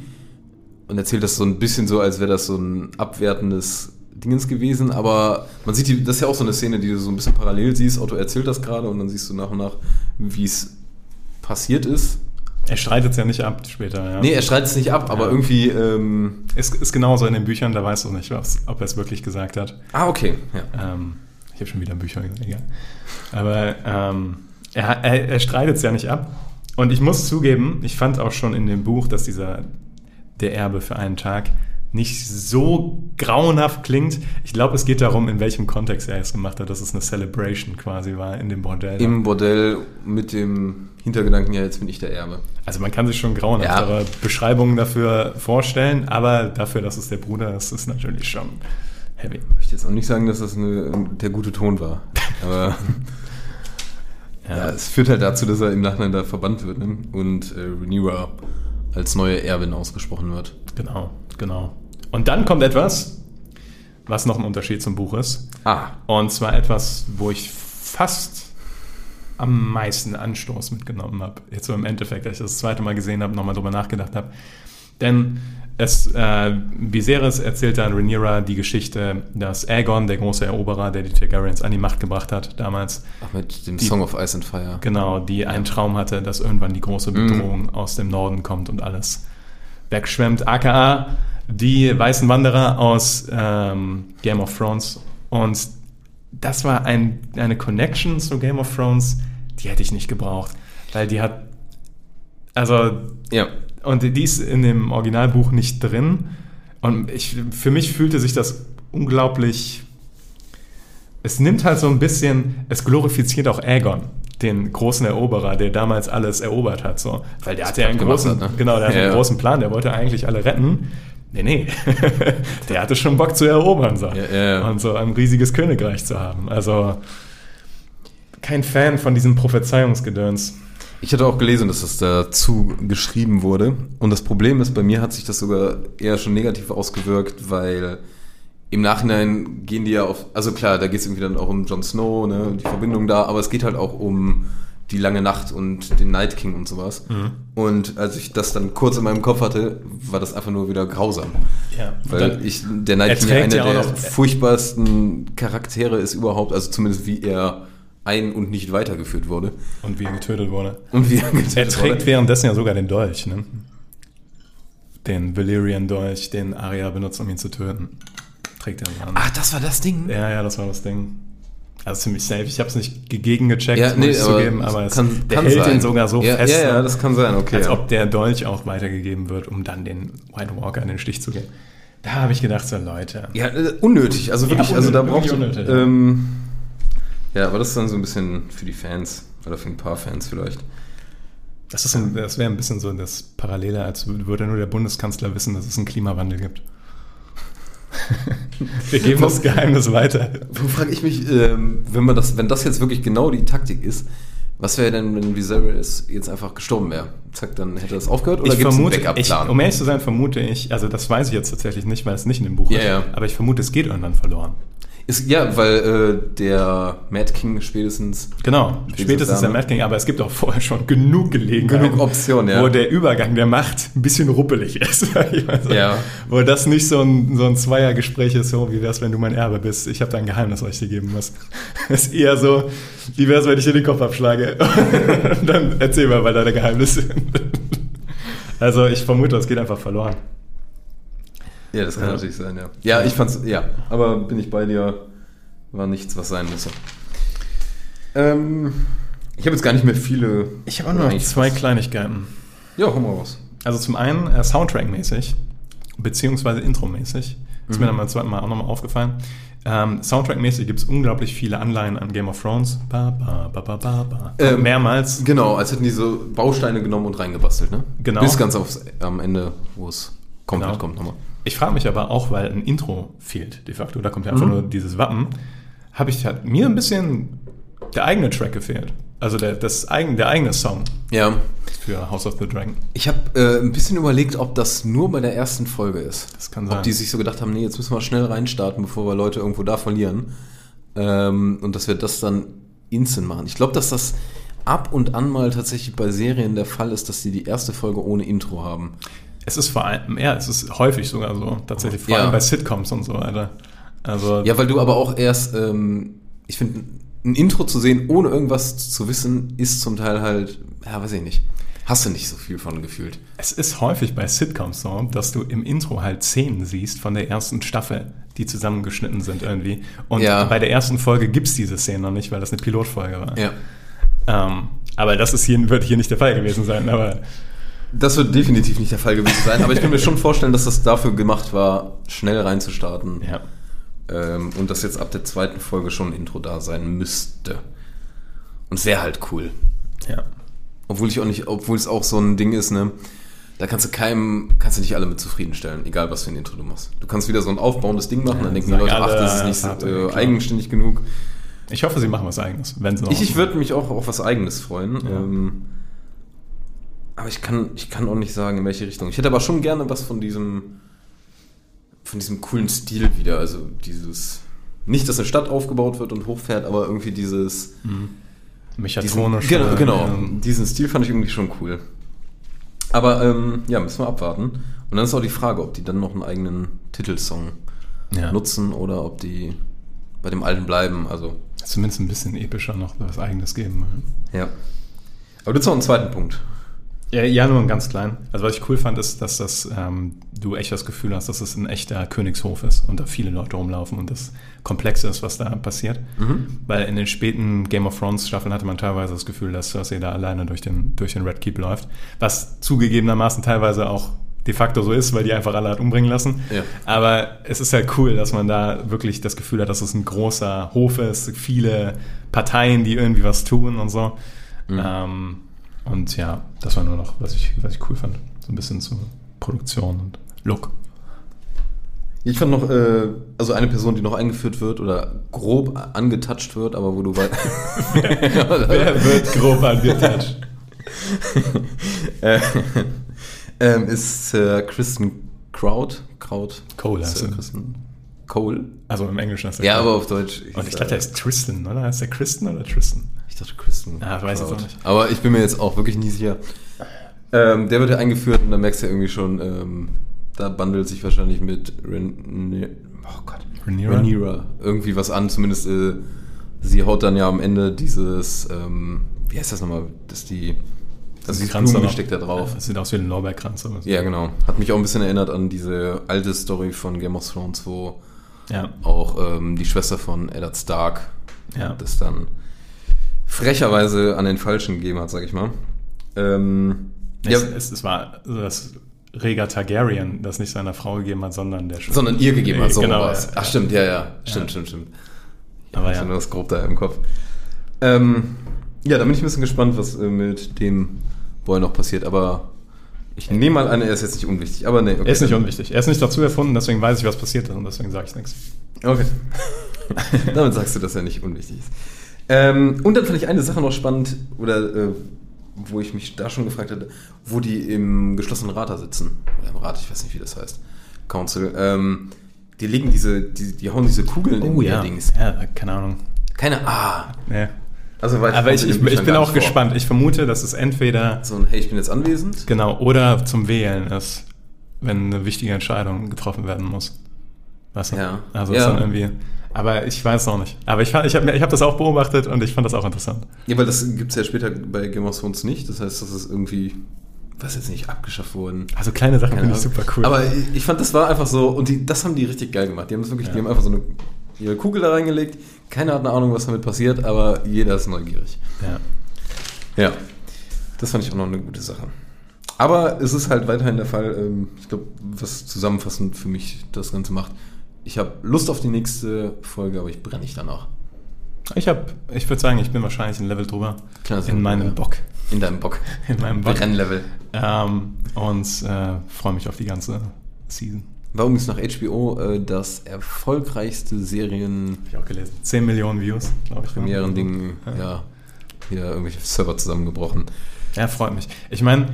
und erzählt das so ein bisschen so, als wäre das so ein abwertendes Dingens gewesen, aber man sieht, die, das ist ja auch so eine Szene, die du so ein bisschen parallel siehst. Otto erzählt das gerade und dann siehst du nach und nach, wie es passiert ist. Er streitet es ja nicht ab später. Ja. Nee, er streitet es nicht ab, aber Ja. irgendwie. Ähm, Ist, ist genauso in den Büchern, da weißt du nicht, was, ob er es wirklich gesagt hat. ah, okay. Ja. Ähm, ich habe schon wieder Bücher gesagt, egal. Aber ähm, er, er, er streitet es ja nicht ab. Und ich muss zugeben, ich fand auch schon in dem Buch, dass dieser Der Erbe für einen Tag nicht so grauenhaft klingt. Ich glaube, es geht darum, in welchem Kontext er es gemacht hat, dass es eine Celebration quasi war in dem Bordell. Im Bordell mit dem Hintergedanken, ja, jetzt bin ich der Erbe. also man kann sich schon grauenhaftere Beschreibungen dafür vorstellen, aber dafür, dass es der Bruder ist, ist natürlich schon heavy. Ich möchte jetzt auch nicht sagen, dass das eine, der gute Ton war. *laughs* Aber ja. es führt halt dazu, dass er im Nachhinein da verbannt wird ne? und äh, Rhaenyra als neue Erbin ausgesprochen wird. Genau, genau. Und dann kommt etwas, was noch ein Unterschied zum Buch ist. Ah, Und zwar etwas, wo ich fast am meisten Anstoß mitgenommen habe. Jetzt so im Endeffekt, als ich das, zweite Mal gesehen habe, nochmal drüber nachgedacht habe. Denn es, äh, Viserys erzählt dann Rhaenyra die Geschichte, dass Aegon, der große Eroberer, der die Targaryens an die Macht gebracht hat damals, ach, mit dem Die- Song of Ice and Fire. Genau, die einen Traum hatte, dass irgendwann die große Bedrohung aus dem Norden kommt und alles wegschwemmt. AKA die weißen Wanderer aus ähm, Game of Thrones. Und das war ein, eine Connection zu Game of Thrones, die hätte ich nicht gebraucht. Weil die hat. Also, Ja. und die ist in dem Originalbuch nicht drin. Und ich, für mich fühlte sich das unglaublich. Es nimmt halt so ein bisschen, es glorifiziert auch Aegon, den großen Eroberer, der damals alles erobert hat. So. Weil der hatte ja einen großen, hat, ne? genau, der hatte Ja, einen ja. großen Plan, der wollte eigentlich alle retten. Nee, nee. *laughs* der hatte schon Bock zu erobern. So. Ja. Und so ein riesiges Königreich zu haben. Also kein Fan von diesem Prophezeiungsgedöns. Ich hatte auch gelesen, dass das dazu geschrieben wurde. Und das Problem ist, bei mir hat sich das sogar eher schon negativ ausgewirkt, weil im Nachhinein gehen die ja auf, also klar, da geht es irgendwie dann auch um Jon Snow, ne, die Verbindung da, aber es geht halt auch um die lange Nacht und den Night King und sowas. Mhm. Und als ich das dann kurz in meinem Kopf hatte, war das einfach nur wieder grausam. Ja. Weil ich, der Night King ja einer der noch- furchtbarsten Charaktere ist überhaupt, also zumindest wie er ein- und nicht weitergeführt wurde. Und wie er getötet wurde. Und wie er, getötet Er trägt wurde. währenddessen ja sogar den Dolch, ne? Den Valyrian-Dolch, den Arya benutzt, um ihn zu töten. Trägt er an. Ach, das war das Ding? Ja, ja, das war das Ding. Also ziemlich safe. Ich habe es nicht gegengecheckt, Ja, muss nee, ich aber, zugeben, aber es, kann, der kann hält sein. ihn sogar so ja, fest, Ja, ja, das kann sein, okay. als ja. ob der Dolch auch weitergegeben wird, um dann den White Walker in den Stich zu gehen. Da habe ich gedacht, so Leute. ja, äh, unnötig, also wirklich, Ja, also da unnötig, braucht unnötig, ja. ähm, ja, aber das ist dann so ein bisschen für die Fans oder für ein paar Fans vielleicht. Das, das wäre ein bisschen so das Parallele, als würde nur der Bundeskanzler wissen, dass es einen Klimawandel gibt. *laughs* Wir geben das Geheimnis weiter. Wo frage ich mich, ähm, wenn man das, wenn das jetzt wirklich genau die Taktik ist, was wäre denn, wenn Viserys jetzt einfach gestorben wäre? Zack, dann hätte das aufgehört oder gibt's vermute, einen Backup-Plan? um ehrlich zu sein, vermute ich, also das weiß ich jetzt tatsächlich nicht, weil es nicht in dem Buch Ja, ist, ja. aber ich vermute, es geht irgendwann verloren. Ist, ja, weil äh, der Mad King spätestens Genau, spätestens der dann, ne? Mad King, aber es gibt auch vorher schon genug Gelegenheiten, Genug Optionen, ja. wo der Übergang der Macht ein bisschen ruppelig ist. *laughs* sag ich mal so. Ja. Wo das nicht so ein, so ein Zweiergespräch ist, so wie wär's, wenn du mein Erbe bist, ich habe da ein Geheimnis, was ich dir geben muss. Es *laughs* ist eher so, wie wär's, wenn ich dir den Kopf abschlage? *laughs* Dann erzähl mal, weil deine Geheimnisse sind. Also ich vermute, es geht einfach verloren. Ja, das kann Ja. natürlich sein, ja. Ja, ich fand's, ja, aber bin ich bei dir, war nichts, was sein müsse. Ähm, ich habe jetzt gar nicht mehr viele. Ich habe auch nur noch zwei Kleinigkeiten. Ja, hol mal was. Also zum einen äh, Soundtrack-mäßig, beziehungsweise Intro-mäßig. Ist mir Mhm. dann beim zweiten Mal auch nochmal aufgefallen. Ähm, Soundtrack-mäßig gibt es unglaublich viele Anleihen an Game of Thrones. Ba, ba, ba, ba, ba, ba. Ähm, Mehrmals. Genau, als hätten die so Bausteine genommen und reingebastelt, ne? Genau. Bis ganz aufs, am Ende, wo es komplett Genau. kommt nochmal. Ich frage mich aber auch, weil ein Intro fehlt de facto, da kommt ja einfach Mhm. nur dieses Wappen, habe ich hat mir ein bisschen der eigene Track gefehlt. Also der, das eigen, der eigene Song Ja, für House of the Dragon. ich habe äh, ein bisschen überlegt, ob das nur bei der ersten Folge ist. Das kann sein. Ob die sich so gedacht haben, nee, jetzt müssen wir schnell reinstarten, bevor wir Leute irgendwo da verlieren. Ähm, und dass wir das dann instant machen. Ich glaube, dass das ab und an mal tatsächlich bei Serien der Fall ist, dass die die erste Folge ohne Intro haben. Es ist vor allem, ja, es ist häufig sogar so, tatsächlich, vor Ja. allem bei Sitcoms und so weiter. Also Ja, weil du aber auch erst, ähm, ich finde, ein Intro zu sehen, ohne irgendwas zu wissen, ist zum Teil halt, ja, weiß ich nicht. hast du nicht so viel von gefühlt. Es ist häufig bei Sitcoms so, dass du im Intro halt Szenen siehst von der ersten Staffel, die zusammengeschnitten sind irgendwie. Und Ja. bei der ersten Folge gibt es diese Szene noch nicht, weil das eine Pilotfolge war. Ja. Ähm, aber das ist hier, wird hier nicht der Fall gewesen sein. Aber Das wird definitiv nicht der Fall gewesen sein, aber ich kann mir schon vorstellen, dass das dafür gemacht war, schnell reinzustarten. ja. Ähm, und dass jetzt ab der zweiten Folge schon ein Intro da sein müsste. Und wäre halt cool. ja. Obwohl ich auch nicht, obwohl es auch so ein Ding ist, ne, da kannst du keinem, kannst du nicht alle mit zufriedenstellen, egal was für ein Intro du machst. Du kannst wieder so ein aufbauendes Ding machen, Ja, dann denken die Leute, ach, das ist nicht äh, eigenständig genug. Ich hoffe, sie machen was Eigenes, wenn sie noch Ich, ich würde mich auch auf was Eigenes freuen. Ja. Ähm, aber ich kann, ich kann auch nicht sagen, in welche Richtung. Ich hätte aber schon gerne was von diesem, von diesem coolen Stil wieder. Also dieses, nicht, dass eine Stadt aufgebaut wird und hochfährt, aber irgendwie dieses, diesen, mechatronisch. genau, genau, ähm, diesen Stil fand ich irgendwie schon cool. Aber ähm, ja, müssen wir abwarten. Und dann ist auch die Frage, ob die dann noch einen eigenen Titelsong ja. nutzen oder ob die bei dem alten bleiben. Also Zumindest ein bisschen epischer noch was Eigenes geben. ja. Aber du hast noch einen zweiten Punkt. Ja, ja, nur ein ganz klein. Also was ich cool fand, ist, dass das, ähm, du echt das Gefühl hast, dass es ein echter Königshof ist und da viele Leute rumlaufen und das komplex ist, was da passiert. Weil in den späten Game of Thrones Staffeln hatte man teilweise das Gefühl, dass Cersei da alleine durch den, durch den Red Keep läuft. Was zugegebenermaßen teilweise auch de facto so ist, weil die einfach alle hat umbringen lassen. Ja. Aber es ist halt cool, dass man da wirklich das Gefühl hat, dass es ein großer Hof ist, viele Parteien, die irgendwie was tun und so. Ähm, und ja, das war nur noch, was ich, was ich cool fand. So ein bisschen zu Produktion und Look. Ich fand noch, äh, also eine Person, die noch eingeführt wird oder grob angetatscht wird, aber wo du weißt. *laughs* Wer wird grob angetouched? *laughs* äh, ähm, ist äh, Kristen Kraut. Kraut. Cole heißt er. Kristen Cole. Also im Englischen ist er Ja, Cole. aber auf Deutsch. Und ich dachte, der ist Tristan, oder? Heißt der Kristen oder Tristan? Ich dachte Kristen. Ah, weiß jetzt Kraut. auch nicht. Aber ich bin mir jetzt auch wirklich nie sicher. Ähm, der wird ja eingeführt und da merkst du ja irgendwie schon, ähm, da bandelt sich wahrscheinlich mit Ren oh Gott, Rhaenyra? Rhaenyra irgendwie was an. Zumindest äh, sie haut dann ja am Ende dieses, ähm, wie heißt das nochmal, dass die, also dieses Kranz. Blumengesteck da drauf. Das sieht aus wie ein Lorbeerkranz. oder so. Ja, genau. Hat mich auch ein bisschen erinnert an diese alte Story von Game of Thrones, wo Ja. auch ähm, die Schwester von Eddard Stark Ja. das dann frecherweise an den Falschen gegeben hat, sag ich mal. Ähm, ja, Es, es, es war so, dass Rhaegar Targaryen das nicht seiner Frau gegeben hat, sondern der Sch- sondern ihr gegeben hat, so Genau, war's. ja. Ach, stimmt, ja, ja. Stimmt, Ja. stimmt, stimmt. Aber ich ja. nur das grob da im Kopf. Ähm, ja, da bin ich ein bisschen gespannt, was äh, mit dem Boy noch passiert, aber ich nehme mal an, er ist jetzt nicht unwichtig. Aber nee, okay. Er ist nicht unwichtig. Er ist nicht dazu erfunden, deswegen weiß ich, was passiert ist und deswegen sage ich nichts. Okay. *laughs* Damit sagst du, dass er nicht unwichtig ist. Ähm, und dann fand ich eine Sache noch spannend, oder äh, wo ich mich da schon gefragt hatte, wo die im geschlossenen Rat da sitzen. Oder im Rat, ich weiß nicht, wie das heißt. Council. Ähm, die legen diese, die, die hauen diese Kugeln in ihr Dings. Oh Ja, keine Ahnung. Keine Ah. Nee. Also, weil Aber ich, ich, ich bin gar auch nicht vor. gespannt. Ich vermute, dass es entweder So ein, hey, ich bin jetzt anwesend. genau oder zum Wählen ist, wenn eine wichtige Entscheidung getroffen werden muss. Weißt du? Ja. Also Ja. ist dann irgendwie. Aber ich weiß auch nicht. Aber ich, fand- ich habe ich hab das auch beobachtet und ich fand das auch interessant. Ja, weil das gibt es ja später bei Game of Thrones nicht. Das heißt, das ist irgendwie, was jetzt nicht, abgeschafft worden. Also kleine Sachen finde ich super cool. Aber ich, fand, das war einfach so, und die, das haben die richtig geil gemacht. Die haben das wirklich, die Ja. haben einfach so eine ihre Kugel da reingelegt. Keiner hat eine Ahnung, was damit passiert, aber jeder ist neugierig. ja. Ja. Das fand ich auch noch eine gute Sache. Aber es ist halt weiterhin der Fall, ähm, ich glaube, was zusammenfassend für mich das Ganze macht. Ich habe Lust auf die nächste Folge, aber ich brenne nicht danach. Ich habe, ich würde sagen, ich bin wahrscheinlich ein Level drüber Klar, in meinem ja. Bock. In deinem Bock. *laughs* In meinem Bock. Brennlevel. Ähm, und äh, freue mich auf die ganze Season. War übrigens nach HBO äh, das erfolgreichste Serien Hab ich auch gelesen. 10 Millionen Views, glaube ich. Premieren-Ding, ja, wieder irgendwelche Server zusammengebrochen. Ja, freut mich. Ich meine,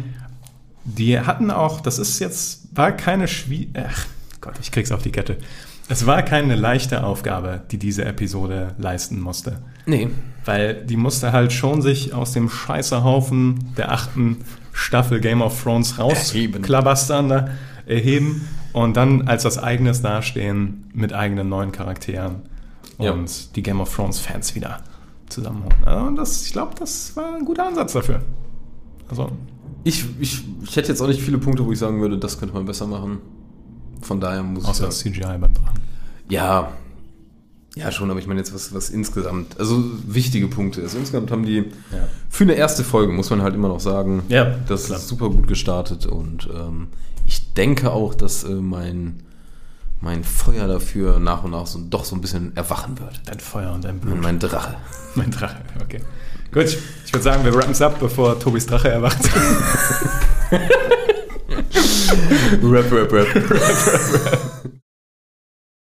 die hatten auch, das ist jetzt, war keine Schwie... Ach Gott, ich krieg's auf die Kette. Es war keine leichte Aufgabe, die diese Episode leisten musste. Nee. Weil die musste halt schon sich aus dem Scheißerhaufen der achten Staffel Game of Thrones rausklabastern, da, erheben und dann als das eigenes dastehen mit eigenen neuen Charakteren und Ja. die Game of Thrones Fans wieder zusammenholen. Also das, ich glaube, das war ein guter Ansatz dafür. Also Ich, ich, ich hätte jetzt auch nicht viele Punkte, wo ich sagen würde, das könnte man besser machen. Von daher muss Außer ich das sagen, CGI beim Drachen. ja, ja schon, aber ich meine jetzt was, was insgesamt, also wichtige Punkte. Also insgesamt haben die Ja. für eine erste Folge, muss man halt immer noch sagen, Ja, das klar. ist super gut gestartet und ähm, ich denke auch, dass äh, mein, mein Feuer dafür nach und nach so, doch so ein bisschen erwachen wird. Dein Feuer und dein Blut. Und mein Drache. *laughs* Mein Drache, okay. Gut, ich würde sagen, wir rappen es ab, bevor Tobis Drache erwacht. *laughs* *laughs* rap, rap, rap. rap, rap, rap.